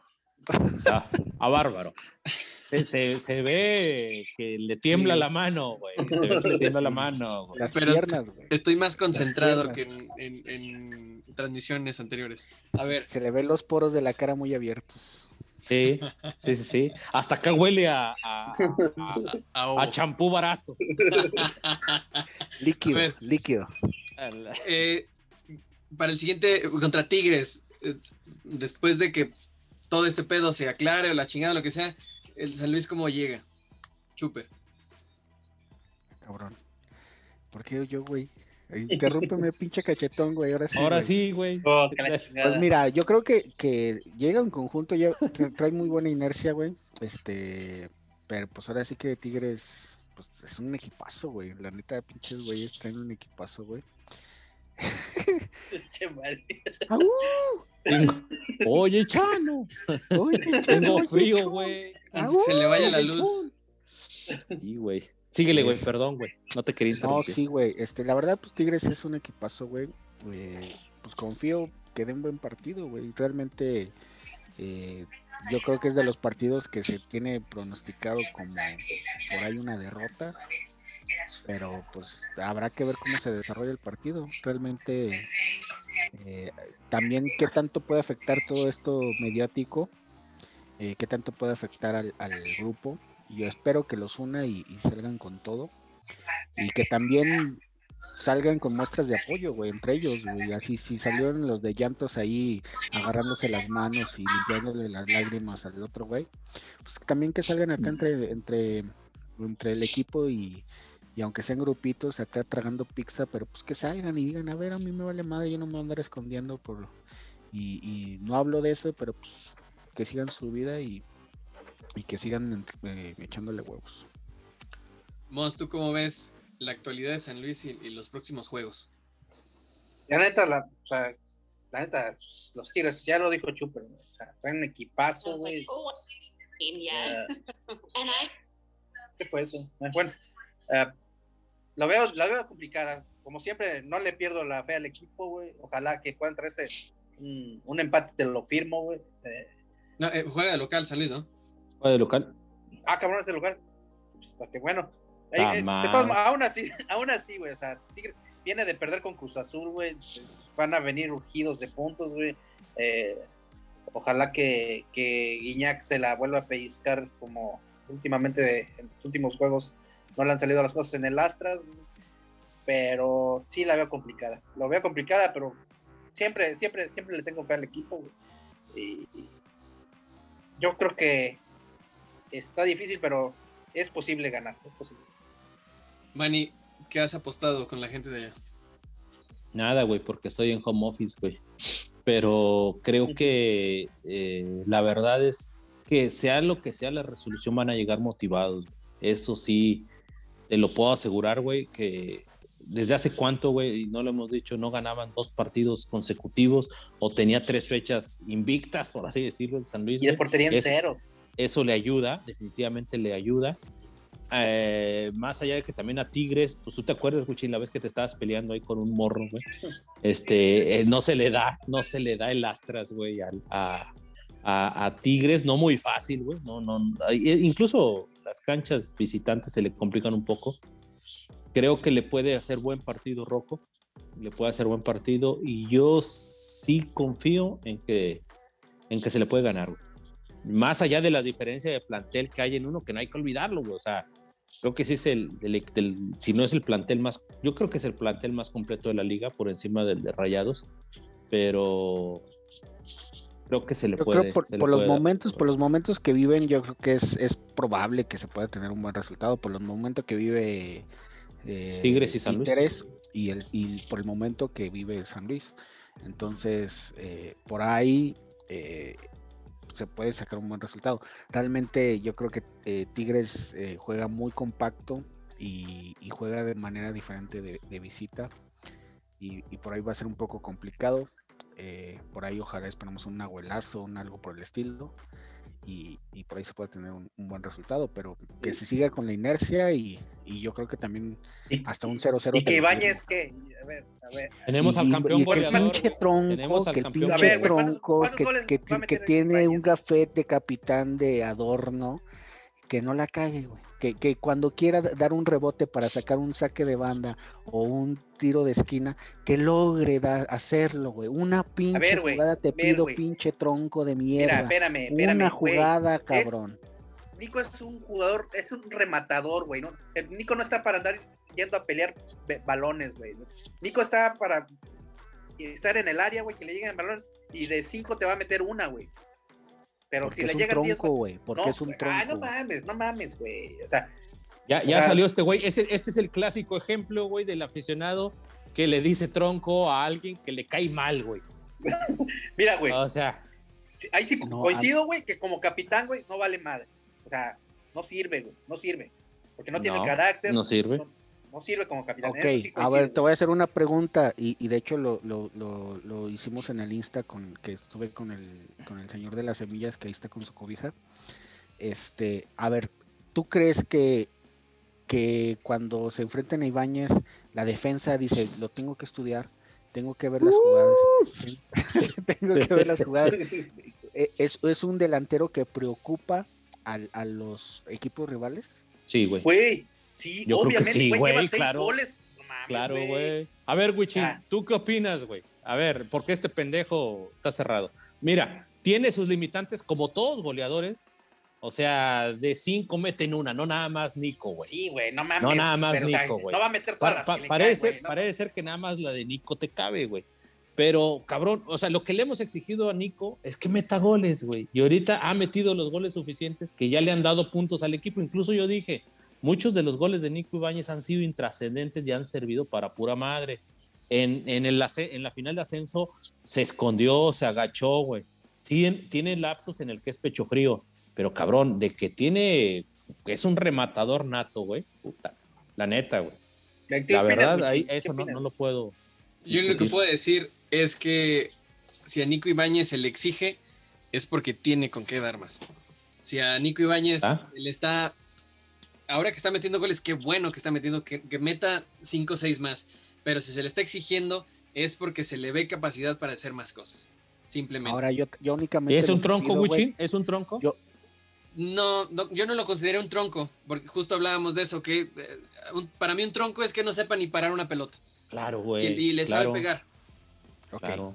A bárbaro. Se, se- se ve que le tiembla Sí. la mano, güey. Se ve que le tiembla la mano, güey. Las Pero es- piernas, güey. Estoy más concentrado que en, en- en transmisiones anteriores. A ver, Se le ven los poros de la cara muy abiertos. Sí, sí, sí, sí. Hasta acá huele a, a, a- ahogo. a champú barato. Líquido, ver. líquido. Eh, para el siguiente, contra Tigres, eh, después de que todo este pedo se aclare o la chingada, lo que sea, el San Luis cómo llega. Chuper. Cabrón. ¿Por qué yo, güey? Interrúmpeme, pinche cachetón, güey. Ahora sí. Ahora güey. sí, güey. Oh. Pues mira, yo creo que, que llega en conjunto, ya tra- trae muy buena inercia, güey. Este, pero pues ahora sí que Tigres, pues es un equipazo, güey. La neta, pinches güeyes traen un equipazo, güey. Este Oye, Chano, Oye, tengo frío, güey. Se le vaya la luz. Sí, güey. Síguele, güey, perdón, güey. No te quería No, interrumpir. sí, güey. Este, la verdad, pues Tigres es un equipazo, güey. Eh, pues confío que den buen partido, güey. Realmente, eh, yo creo que es de los partidos que se tiene pronosticado como por ahí una derrota. Pero pues habrá que ver cómo se desarrolla el partido. Realmente, eh, también qué tanto puede afectar todo esto mediático, eh, qué tanto puede afectar al, al grupo. Yo espero que los una y, salgan con todo. Y que también salgan con muestras de apoyo, güey, entre ellos, güey. Así, si salieron los de llantos ahí agarrándose las manos y limpiándole las lágrimas al otro, güey, pues también que salgan acá entre, entre, entre el equipo y, y aunque sean grupitos acá tragando pizza, pero pues que salgan y digan, a ver, a mí me vale madre, yo no me voy a andar escondiendo por... Y, y no hablo de eso, pero pues que sigan su vida y, y que sigan eh, echándole huevos. Mons, ¿tú cómo ves la actualidad de San Luis y, y los próximos juegos? La neta, la, o sea, la neta, pues, los Tigres, ya lo dijo Chuper, o sea, traen un equipazo, güey. Genial. Eh, ¿Qué fue eso? Eh, Bueno, eh, lo veo, la veo complicada. Como siempre, no le pierdo la fe al equipo, güey. Ojalá que puedan traerse un, un empate, te lo firmo, güey. Eh, No, eh, juega de local San Luis, ¿no? Juega de local. ah, cabrón, ese lugar. Pues, para que bueno. Eh, eh, de todos aún así, aún así, güey. O sea, Tigre viene de perder con Cruz Azul, güey. Van a venir urgidos de puntos, güey. Eh, ojalá que, que Guiñac se la vuelva a pellizcar como últimamente en los últimos juegos no le han salido las cosas en el Astras, pero sí la veo complicada. Lo veo complicada, pero siempre, siempre, siempre le tengo fe al equipo. Y y yo creo que está difícil, pero es posible ganar. Es posible. Manny, ¿qué has apostado con la gente de allá? Nada, güey, porque estoy en home office, güey. Pero creo que eh, la verdad es que sea lo que sea la resolución van a llegar motivados. Eso sí, te lo puedo asegurar, güey, que desde hace cuánto, güey, y no lo hemos dicho, no ganaban dos partidos consecutivos o tenía tres fechas invictas, por así decirlo, en San Luis. Y de portería en cero. eso le ayuda, definitivamente le ayuda. Eh, más allá de que también a Tigres, pues tú te acuerdas, Cuchín, la vez que te estabas peleando ahí con un morro, güey. Este, eh, no se le da, no se le da el astras, güey, a, a- a Tigres, no muy fácil, güey. No, no, eh, incluso las canchas visitantes se le complican un poco. Creo que le puede hacer buen partido Rocco, le puede hacer buen partido y yo sí confío en que, en que se le puede ganar, más allá de la diferencia de plantel que hay en uno, que no hay que olvidarlo, güey. O sea, creo que sí es el, el- si no es el plantel más, yo creo que es el plantel más completo de la liga por encima del de Rayados, pero creo que se le Yo puede. creo por, por los puede dar. momentos, por los momentos que viven, yo creo que es, es probable que se pueda tener un buen resultado. Por los momentos que vive eh, Tigres y San Luis. Y el y por el momento que vive San Luis. Entonces, eh, por ahí eh, se puede sacar un buen resultado. Realmente yo creo que Tigres juega muy compacto y, y juega de manera diferente de, de visita. Y, y por ahí va a ser un poco complicado. Eh, por ahí ojalá esperamos un abuelazo, un algo por el estilo. Y, y por ahí se puede tener un, un buen resultado, pero que se siga con la inercia y, y yo creo que también hasta un 0-0. Y que Ibáñez, ¿qué? A ver, a ver. Tenemos Y- al campeón que goleador. pinche güey. tronco, Tenemos al que campeón pinche A ver, güey, ¿cuántos- tronco, cuántos que, que- que tiene un Ibáñez? gafete capitán de adorno, que no la cague, güey. Que, que cuando quiera da- dar un rebote para sacar un saque de banda o un tiro de esquina, que logre da- hacerlo, güey. Una pinche ver, jugada te ver, pido, pinche tronco de Mira, mierda. espérame, espérame. Una jugada, cabrón. Nico es un jugador, es un rematador, güey. ¿no? Nico no está para andar yendo a pelear balones, güey. Nico está para estar en el área, güey, que le lleguen balones y de cinco te va a meter una, güey. Pero Porque si le llegan 10, tronco, güey. Porque no, es un tronco. Ah, no mames, no mames, güey. O sea, Ya, O ya sea- salió este güey. Este es el clásico ejemplo, güey, del aficionado que le dice tronco a alguien que le cae mal, güey. mira, güey. O sea, Ahí sí No, coincido, güey, que como capitán, güey, no vale madre. O sea, no sirve, güey, no sirve. Porque no, tiene carácter. no sirve. No, no sirve como capitán. Ok, Eso sí a ver, te voy a hacer una pregunta y, y de hecho lo, lo, lo, lo hicimos en el Insta con que estuve con el, con el señor de las semillas que ahí está con su cobija. Este, a ver, ¿tú crees que, que cuando se enfrenten a Ibáñez, la defensa dice, lo tengo que estudiar, tengo que ver las jugadas, tengo que ver las jugadas? E- ¿Es, es un delantero que preocupa al- a los equipos rivales? sí, güey. Güey, sí, Yo creo que obviamente, sí, güey, lleva seis claro. goles. No mames, Claro, güey. A ver, Wichin, Ah. ¿tú qué opinas, güey? A ver, ¿por qué este pendejo está cerrado? Mira, tiene sus limitantes como todos goleadores. O sea, de cinco meten una, no nada más Nico, güey. Sí, güey, no mames. No, nada más pero, o sea, Nico, güey. No va a meter todas Pa- las pa- que le parece, caen, güey, no parece ser que nada más la de Nico te cabe, güey. Pero, cabrón, o sea, lo que le hemos exigido a Nico es que meta goles, güey. Y ahorita ha metido los goles suficientes que ya le han dado puntos al equipo. Incluso yo dije, muchos de los goles de Nico Ibáñez han sido intrascendentes y han servido para pura madre. En, en, el, en la final de ascenso se escondió, se agachó, güey. Sí, en- tiene lapsos en el que es pecho frío, pero cabrón, de que tiene, es un rematador nato, güey. Puta, la neta, güey. ¿Qué La opinas, verdad, eso no, no lo puedo. Yo lo que discutir. puedo decir es que si a Nico Ibáñez se le exige, es porque tiene con qué dar más. Si a Nico Ibáñez Ah. le está. Ahora que está metiendo goles, qué bueno que está metiendo, que, que meta 5 o 6 más. Pero si se le está exigiendo, es porque se le ve capacidad para hacer más cosas. Simplemente. Ahora yo, yo únicamente... ¿Es un tronco, Wichin? ¿Es un tronco? Yo- No, no, yo no lo consideré un tronco, porque justo hablábamos de eso, que eh, un- para mí un tronco es que no sepa ni parar una pelota Claro, güey. y le claro, sabe pegar. Claro.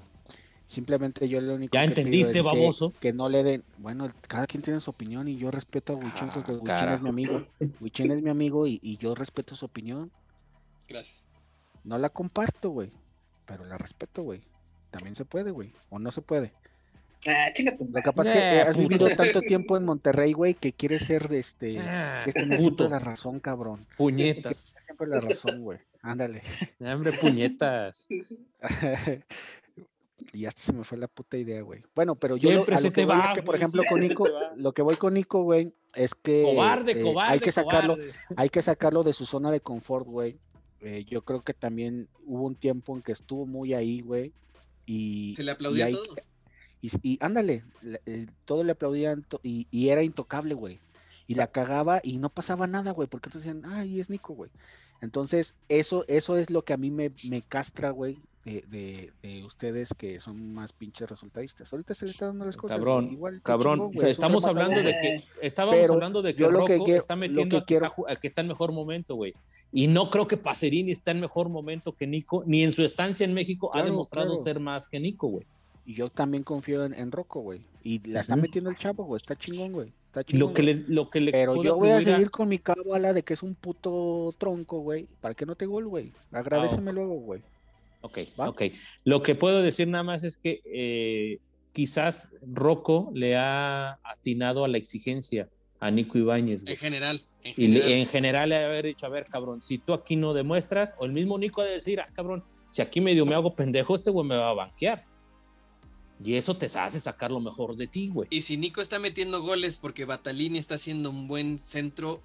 Simplemente yo lo único Ya que pido entendiste, es baboso. Que, no le den, bueno, cada quien tiene su opinión y yo respeto a Huichín Ah, porque Huichín es mi amigo. Huichín es mi amigo y, y yo respeto su opinión. Gracias. No la comparto, güey, pero la respeto, güey. También se puede, güey, o no se puede. Ah, chinga tu Lo madre. que es Eh, que has puto. vivido tanto tiempo en Monterrey, güey, que quieres ser de este... Ah, que tener puto, la razón, cabrón. puñetas. Siempre la razón, güey. Ándale. Ah, Hombre, puñetas. y hasta se me fue la puta idea, güey. Bueno, pero yo Siempre a se lo que te voy es va, que, por ejemplo, con Nico, lo que voy con Nico, güey, es que Cobarde, eh, cobarde, hay que sacarlo, cobarde. hay que sacarlo de su zona de confort, güey. Eh, yo creo que también hubo un tiempo en que estuvo muy ahí, güey. Y, Se le y aplaudía hay- todo. Y, y ándale, le- eh, todo le aplaudían to- y, y era intocable, güey. Y la cagaba y no pasaba nada, güey, porque todos decían, ay, es Nico, güey. Entonces, eso, eso es lo que a mí me, me castra, güey, de, de, de ustedes que son más pinches resultadistas. Ahorita se le está dando las cosas. Cabrón, igual cabrón, o es estamos hablando de que estábamos Pero hablando de que que Rocco quiero- está metiendo que al que, está, quiero- que en mejor momento, güey. Y no creo que Pacerini está en mejor momento que Nico, ni en su estancia en México ha demostrado claro. ser más que Nico, güey. Y yo también confío en, en Rocco, güey. Y la está metiendo el chavo, güey. Está chingón, güey. Chingón. Lo que le, lo que le Pero yo voy a a- seguir con mi cábala de que es un puto tronco, güey. Para que no te gol, güey. Agradeceme luego, güey. Ok, ¿Va? ok. Lo que puedo decir nada más es que eh, quizás Rocco le ha atinado a la exigencia a Nico Ibáñez, güey. En general. En Y general. en general le ha haber dicho, a ver, cabrón, si tú aquí no demuestras, o el mismo Nico ha de decir, ah, cabrón, si aquí medio me hago pendejo, este güey me va a banquear. Y eso te hace sacar lo mejor de ti, güey. Y si Nico está metiendo goles porque Batalini está haciendo un buen centro,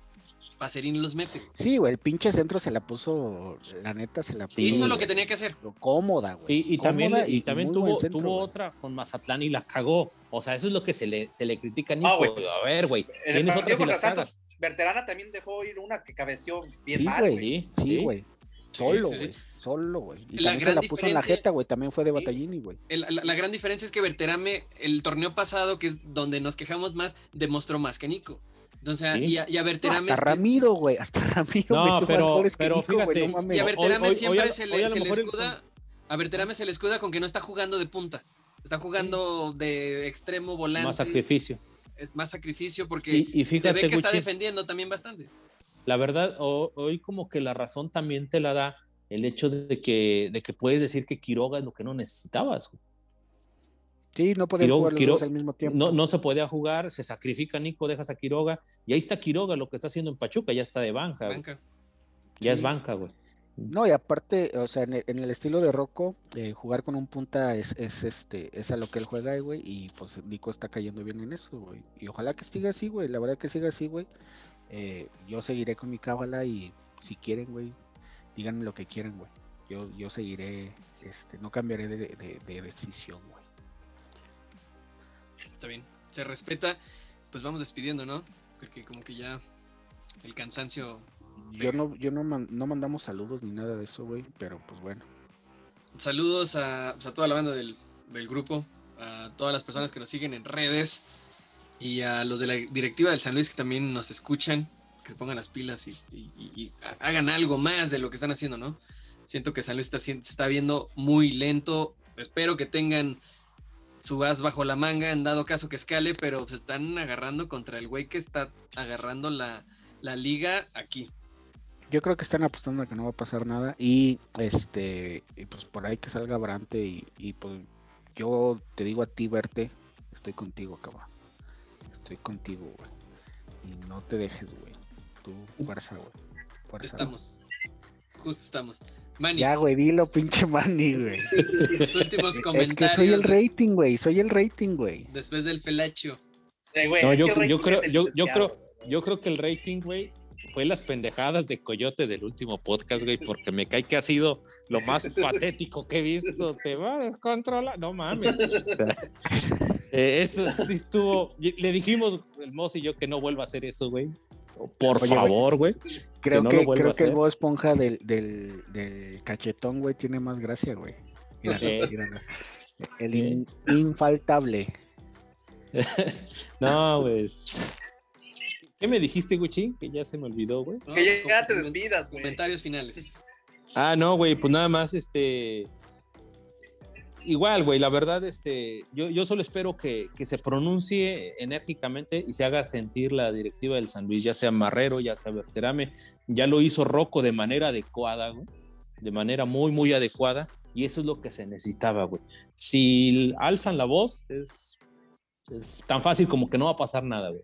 Pacerini los mete. Sí, güey, el pinche centro se la puso, la neta se la puso. Sí, Hizo lo que tenía que hacer. Cómoda, güey. Y, y también, y también tuvo, centro, tuvo güey. otra con Mazatlán y la cagó. O sea, eso es lo que se le, se le critica a Nico. Ah, güey. a ver, güey, En el tienes las cagas. Santos, Berterana también dejó ir una que cabeció bien Sí, mal, güey. Sí, Sí, sí. güey. Solo, sí, sí. güey. Solo, güey. Y La también se gran la puso en la jeta, güey. También fue de Sí. Batallini, güey. La gran diferencia es que Berterame, el torneo pasado, que es donde nos quejamos más, demostró más que Nico. Entonces, Sí. y, a, y a Berterame. Hasta Ramiro, güey. Hasta Ramiro. No, pero- pero fíjate, no. Y a Berterame hoy- hoy siempre a- se le, hoy se le en- escuda. A Berterame se le escuda con que no está jugando de punta. Está jugando de extremo volante. Más sacrificio. Es más sacrificio porque Y, y se ve que está defendiendo también bastante. la verdad, ho- hoy como que la razón también te la da el hecho de que, de que puedes decir que Quiroga es lo que no necesitabas. güey. Sí, no podían Quiro- jugar los Quiro- dos al mismo tiempo. No, no se podía jugar, se sacrifica Nico, dejas a Quiroga, y ahí está Quiroga, lo que está haciendo en Pachuca, ya está de banca, ya es banca, güey. No, y aparte, o sea, en el, en el estilo de Rocco, eh, jugar con un punta es, es este, es a lo que él juega, güey, y pues Nico está cayendo bien en eso, güey. Y ojalá que siga así, güey, la verdad que siga así, güey. Eh, yo seguiré con mi cábala y si quieren, güey, díganme lo que quieran, güey. Yo, yo seguiré, este, no cambiaré de, de- de decisión, güey. Está bien. Se respeta. Pues vamos despidiendo, ¿no? Porque como que ya el cansancio. Yo no, yo no, man- no mandamos saludos ni nada de eso, güey, pero pues bueno. Saludos a, pues, a toda la banda del, del grupo, a todas las personas que nos siguen en redes y a los de la directiva del San Luis que también nos escuchan, que se pongan las pilas y, y- y- y hagan algo más de lo que están haciendo, ¿no? Siento que San Luis está, se está viendo muy lento. Espero que tengan su as bajo la manga en dado caso que escale, pero se están agarrando contra el güey que está agarrando la, la liga aquí. Yo creo que están apostando a que no va a pasar nada y este y pues por ahí que salga Brante y, y, pues yo te digo a ti verte, estoy contigo, cabrón. Estoy contigo, güey. Y no te dejes, güey. Tú fuerza, güey. Fuerza. Estamos. Justo estamos. Manny, Ya, güey, dilo, pinche Manny, güey. tus últimos Es que comentarios soy el rating, güey. Soy el rating, güey. después del felacho. Eh, güey, No, yo, yo creo, yo, yo creo, yo creo que el rating, güey, fue las pendejadas de Coyote del último podcast, güey, porque me cae que ha sido lo más patético que he visto. Te va a descontrolar. No mames. O sea, eh, eso sí estuvo. Le dijimos, el Moss y yo, que no vuelva a hacer eso, güey. Por Oye, favor, güey. Creo no que, creo que el. Bob Esponja del, del, del cachetón, güey, tiene más gracia, güey. Sí. El Sí. in- infaltable. No, güey. ¿Qué me dijiste, Gucci? Que ya se me olvidó, güey. ¿no? Que ya, ya te despidas, güey. Comentarios finales. Ah, no, güey, pues nada más, este. Igual, güey, la verdad, este, yo, yo solo espero que, que se pronuncie enérgicamente y se haga sentir la directiva del San Luis, ya sea Marrero, ya sea Berterame, ya lo hizo Rocco de manera adecuada, güey, de manera muy, muy adecuada, y eso es lo que se necesitaba, güey. Si alzan la voz, es, es tan fácil como que no va a pasar nada, güey.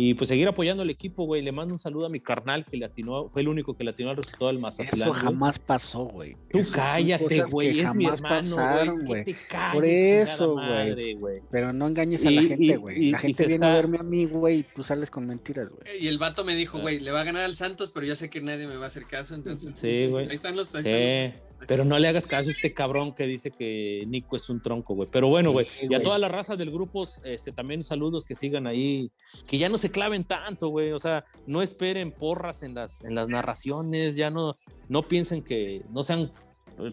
Y pues seguir apoyando al equipo, güey. Le mando un saludo a mi carnal que le atinó, fue el único que le atinó al resultado del Mazatlán. Eso güey. jamás pasó, güey. Tú Eso cállate, güey, es mi hermano, pasaron, güey. güey. Que te calles, Por eso, güey. madre, güey. Pero no engañes a la Y- y- gente, güey. y- La y gente viene a está- verme a mí, güey, y tú sales con mentiras, güey. Y el vato me dijo, Ah. güey, le va a ganar al Santos, pero ya sé que nadie me va a hacer caso, entonces. Sí, güey. Ahí están los. Ahí Sí, están los- pero no le hagas caso a este cabrón que dice que Nico es un tronco, güey. Pero bueno, güey. Sí, y a güey. toda la raza del grupo, este, también saludos que sigan ahí. Que ya no se claven tanto, güey. O sea, no esperen porras en las, en las narraciones. Ya no, no piensen que, no sean,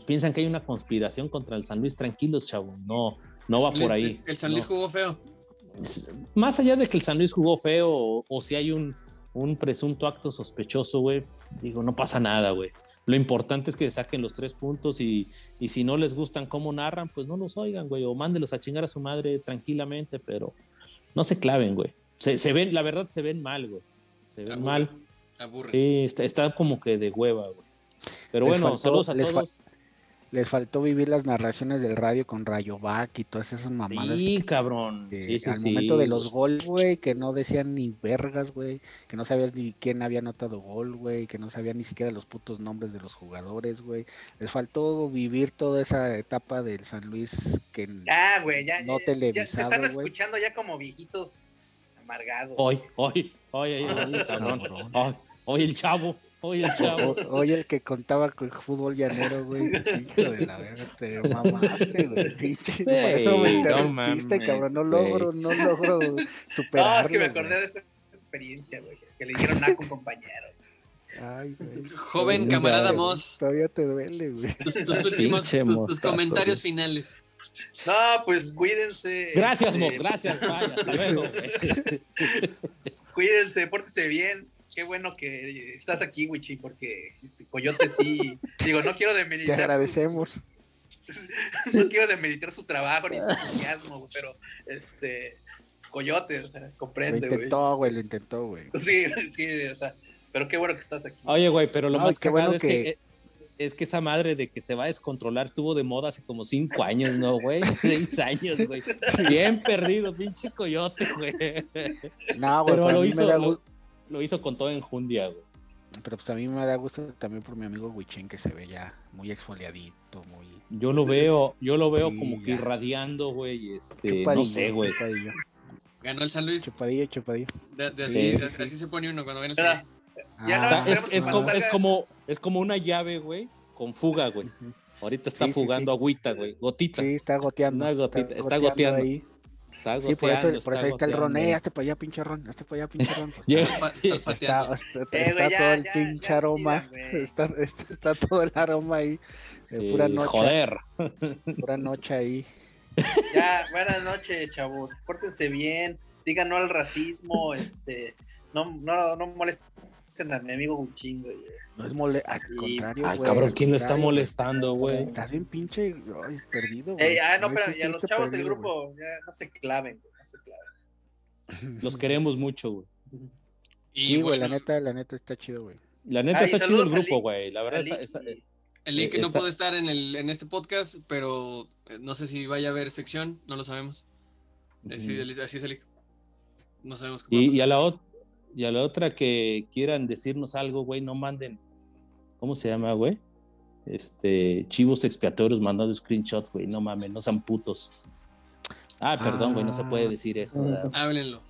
piensan que hay una conspiración contra el San Luis. Tranquilos, chavo. No, no va Luis- por ahí. El San No. Luis jugó feo. más allá de que el San Luis jugó feo o, o si hay un, un presunto acto sospechoso, güey, digo, no pasa nada, güey. Lo importante es que saquen los tres puntos y, y si no les gustan cómo narran, pues no los oigan, güey, o mándelos a chingar a su madre tranquilamente, pero no se claven, güey. Se, se ven, la verdad, se ven mal, güey. Se ven Aburre. mal. Aburre. Sí, está, está como que de hueva, güey. Pero Les bueno, faltó- saludos a les fa- todos. Les faltó vivir las narraciones del radio con Rayovac y todas esas mamadas. Sí, cabrón. que Sí, sí, al sí. momento de los goles, güey, que no decían ni vergas, güey, que no sabías ni quién había anotado gol, güey, que no sabían ni siquiera los putos nombres de los jugadores, güey. Les faltó vivir toda esa etapa del San Luis que Ya, güey, ya, No ya- ya se están escuchando ya como viejitos amargados. Hoy, hoy, hoy, hoy, hoy, el chavo. Oye, el chavo. Oye, el que contaba con fútbol llanero, güey. Hijo de la verga, te mamaste, güey. Pinche, Por eso me Sí, no interrumpiste, mames, cabrón. No logro, no logro No, superarlo. es que me acordé güey. de esa experiencia, güey, que le dieron a un compañero. Ay, güey. Joven camarada. Moss, Todavía te duele, güey. tus, tus últimos, tus, tus comentarios finales. No, pues cuídense. Gracias, este, Mo. Gracias, vaya. Hasta luego, güey. Cuídense, pórtense bien. Qué bueno que estás aquí, Wichi, porque este Coyote sí. Digo, no quiero Te demeritar. su- agradecemos. no quiero demeritar su trabajo ni su entusiasmo, güey, pero este. Coyote, o sea, Lo comprende, güey. intentó, güey, lo intentó, güey. Sí, sí, o sea, pero qué bueno que estás aquí. Oye, güey, pero lo No, más qué cagado bueno es que... es que esa madre de que se va a descontrolar tuvo de moda hace como cinco años, ¿no, güey? Seis años, güey. Bien perdido, pinche coyote, güey. No, güey, Pero lo hizo, da lo, hizo con toda enjundia, güey. pero pues a mí me da gusto también por mi amigo Huichín que se ve ya muy exfoliadito, muy... Yo lo veo, yo lo veo Sí, como que ya. irradiando, güey. Este, no sé, güey. Chupadillo, Ganó el San Luis. chupadillo, chupadillo. De, de así, Sí. de- así se pone uno cuando viene el San Luis. Ya no Está- Ah, es, es como, es, como, es como una llave, güey, con fuga, güey. Ahorita está Sí, fugando sí. agüita, güey. Gotita. Sí, está goteando. Una gotita, está goteando. ahí. Está Sí, por eso, goteando, por está eso ahí está el ron. goteando. Eh, hazte para allá, pinche ron. Hazte para allá, pinche ron. Pues, Está. Está, está- Eh, está ya, todo el ya, pinche ya, aroma. Está, está- está todo el aroma ahí. De Sí, pura noche. joder. Pura noche ahí. Ya, buenas noches, chavos. Pórtense bien. Digan no al racismo. Este, no, no, no molesten a mi amigo Guchín, güey. No es mole. Al contrario, Ay, güey, cabrón, ¿quién lo está molestando, güey? Estás bien pinche ay, perdido, güey. Ey, ah, no, pero sí, y a los chavos del perdido, güey. grupo, ya no se claven, güey, no se claven. Los queremos mucho, güey. Y Sí, güey, la neta, la neta está chido, güey. La neta Ay, está chido el grupo, güey. La verdad está, y- el link eh, no puede estar en, el, en este podcast, pero eh, no sé si vaya a haber sección, no lo sabemos. Así, así es el link. No sabemos a Y, a la ot- y a la otra que quieran decirnos algo, güey, no manden. ¿Cómo se llama, güey? Este, chivos expiatorios mandando screenshots, güey. No mames, no sean putos. Ah, perdón, güey, no se puede decir eso. ¿verdad? Háblenlo.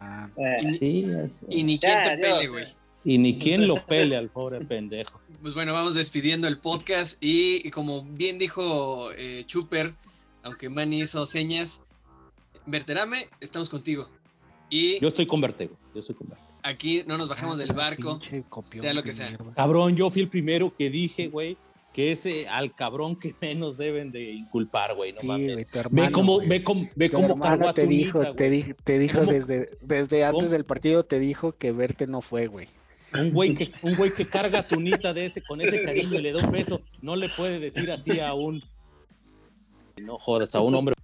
Ah, Eh, Y, ni- Sí, y ni Ya, quien te pele, eh. güey. Y ni quien lo pele al pobre pendejo. Pues bueno, vamos despidiendo el podcast y, y como bien dijo eh, Chuper, aunque Manny hizo señas, Verterame, estamos contigo. Y Yo estoy con Vertego. Yo con Vertego. aquí no nos bajamos del barco. sea lo que sea. Cabrón, yo fui el primero que dije, güey, que ese al cabrón que menos deben de inculpar, güey. No Sí, mames. ve cómo, ve cómo, ve cómo cargó a te tu dijo, nita, te, güey. di- te dijo ¿Cómo? desde, desde antes ¿Cómo? del partido, te dijo que verte no fue, güey. Un güey que, un güey que carga a tu nita de ese, con ese cariño y le da un beso, no le puede decir así a un. No jodas, a un hombre.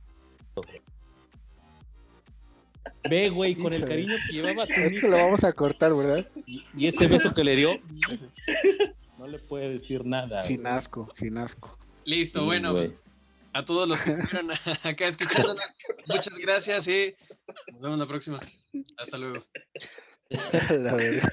Ve, güey, con el cariño que llevaba tu Esto lo vamos a cortar, ¿verdad? y, y ese beso que le dio, no le puede decir nada. Sin asco, sin asco. Listo, Sí, bueno, güey. pues, a todos los que estuvieron acá escuchándonos, muchas gracias y nos vemos la próxima. Hasta luego. La verdad.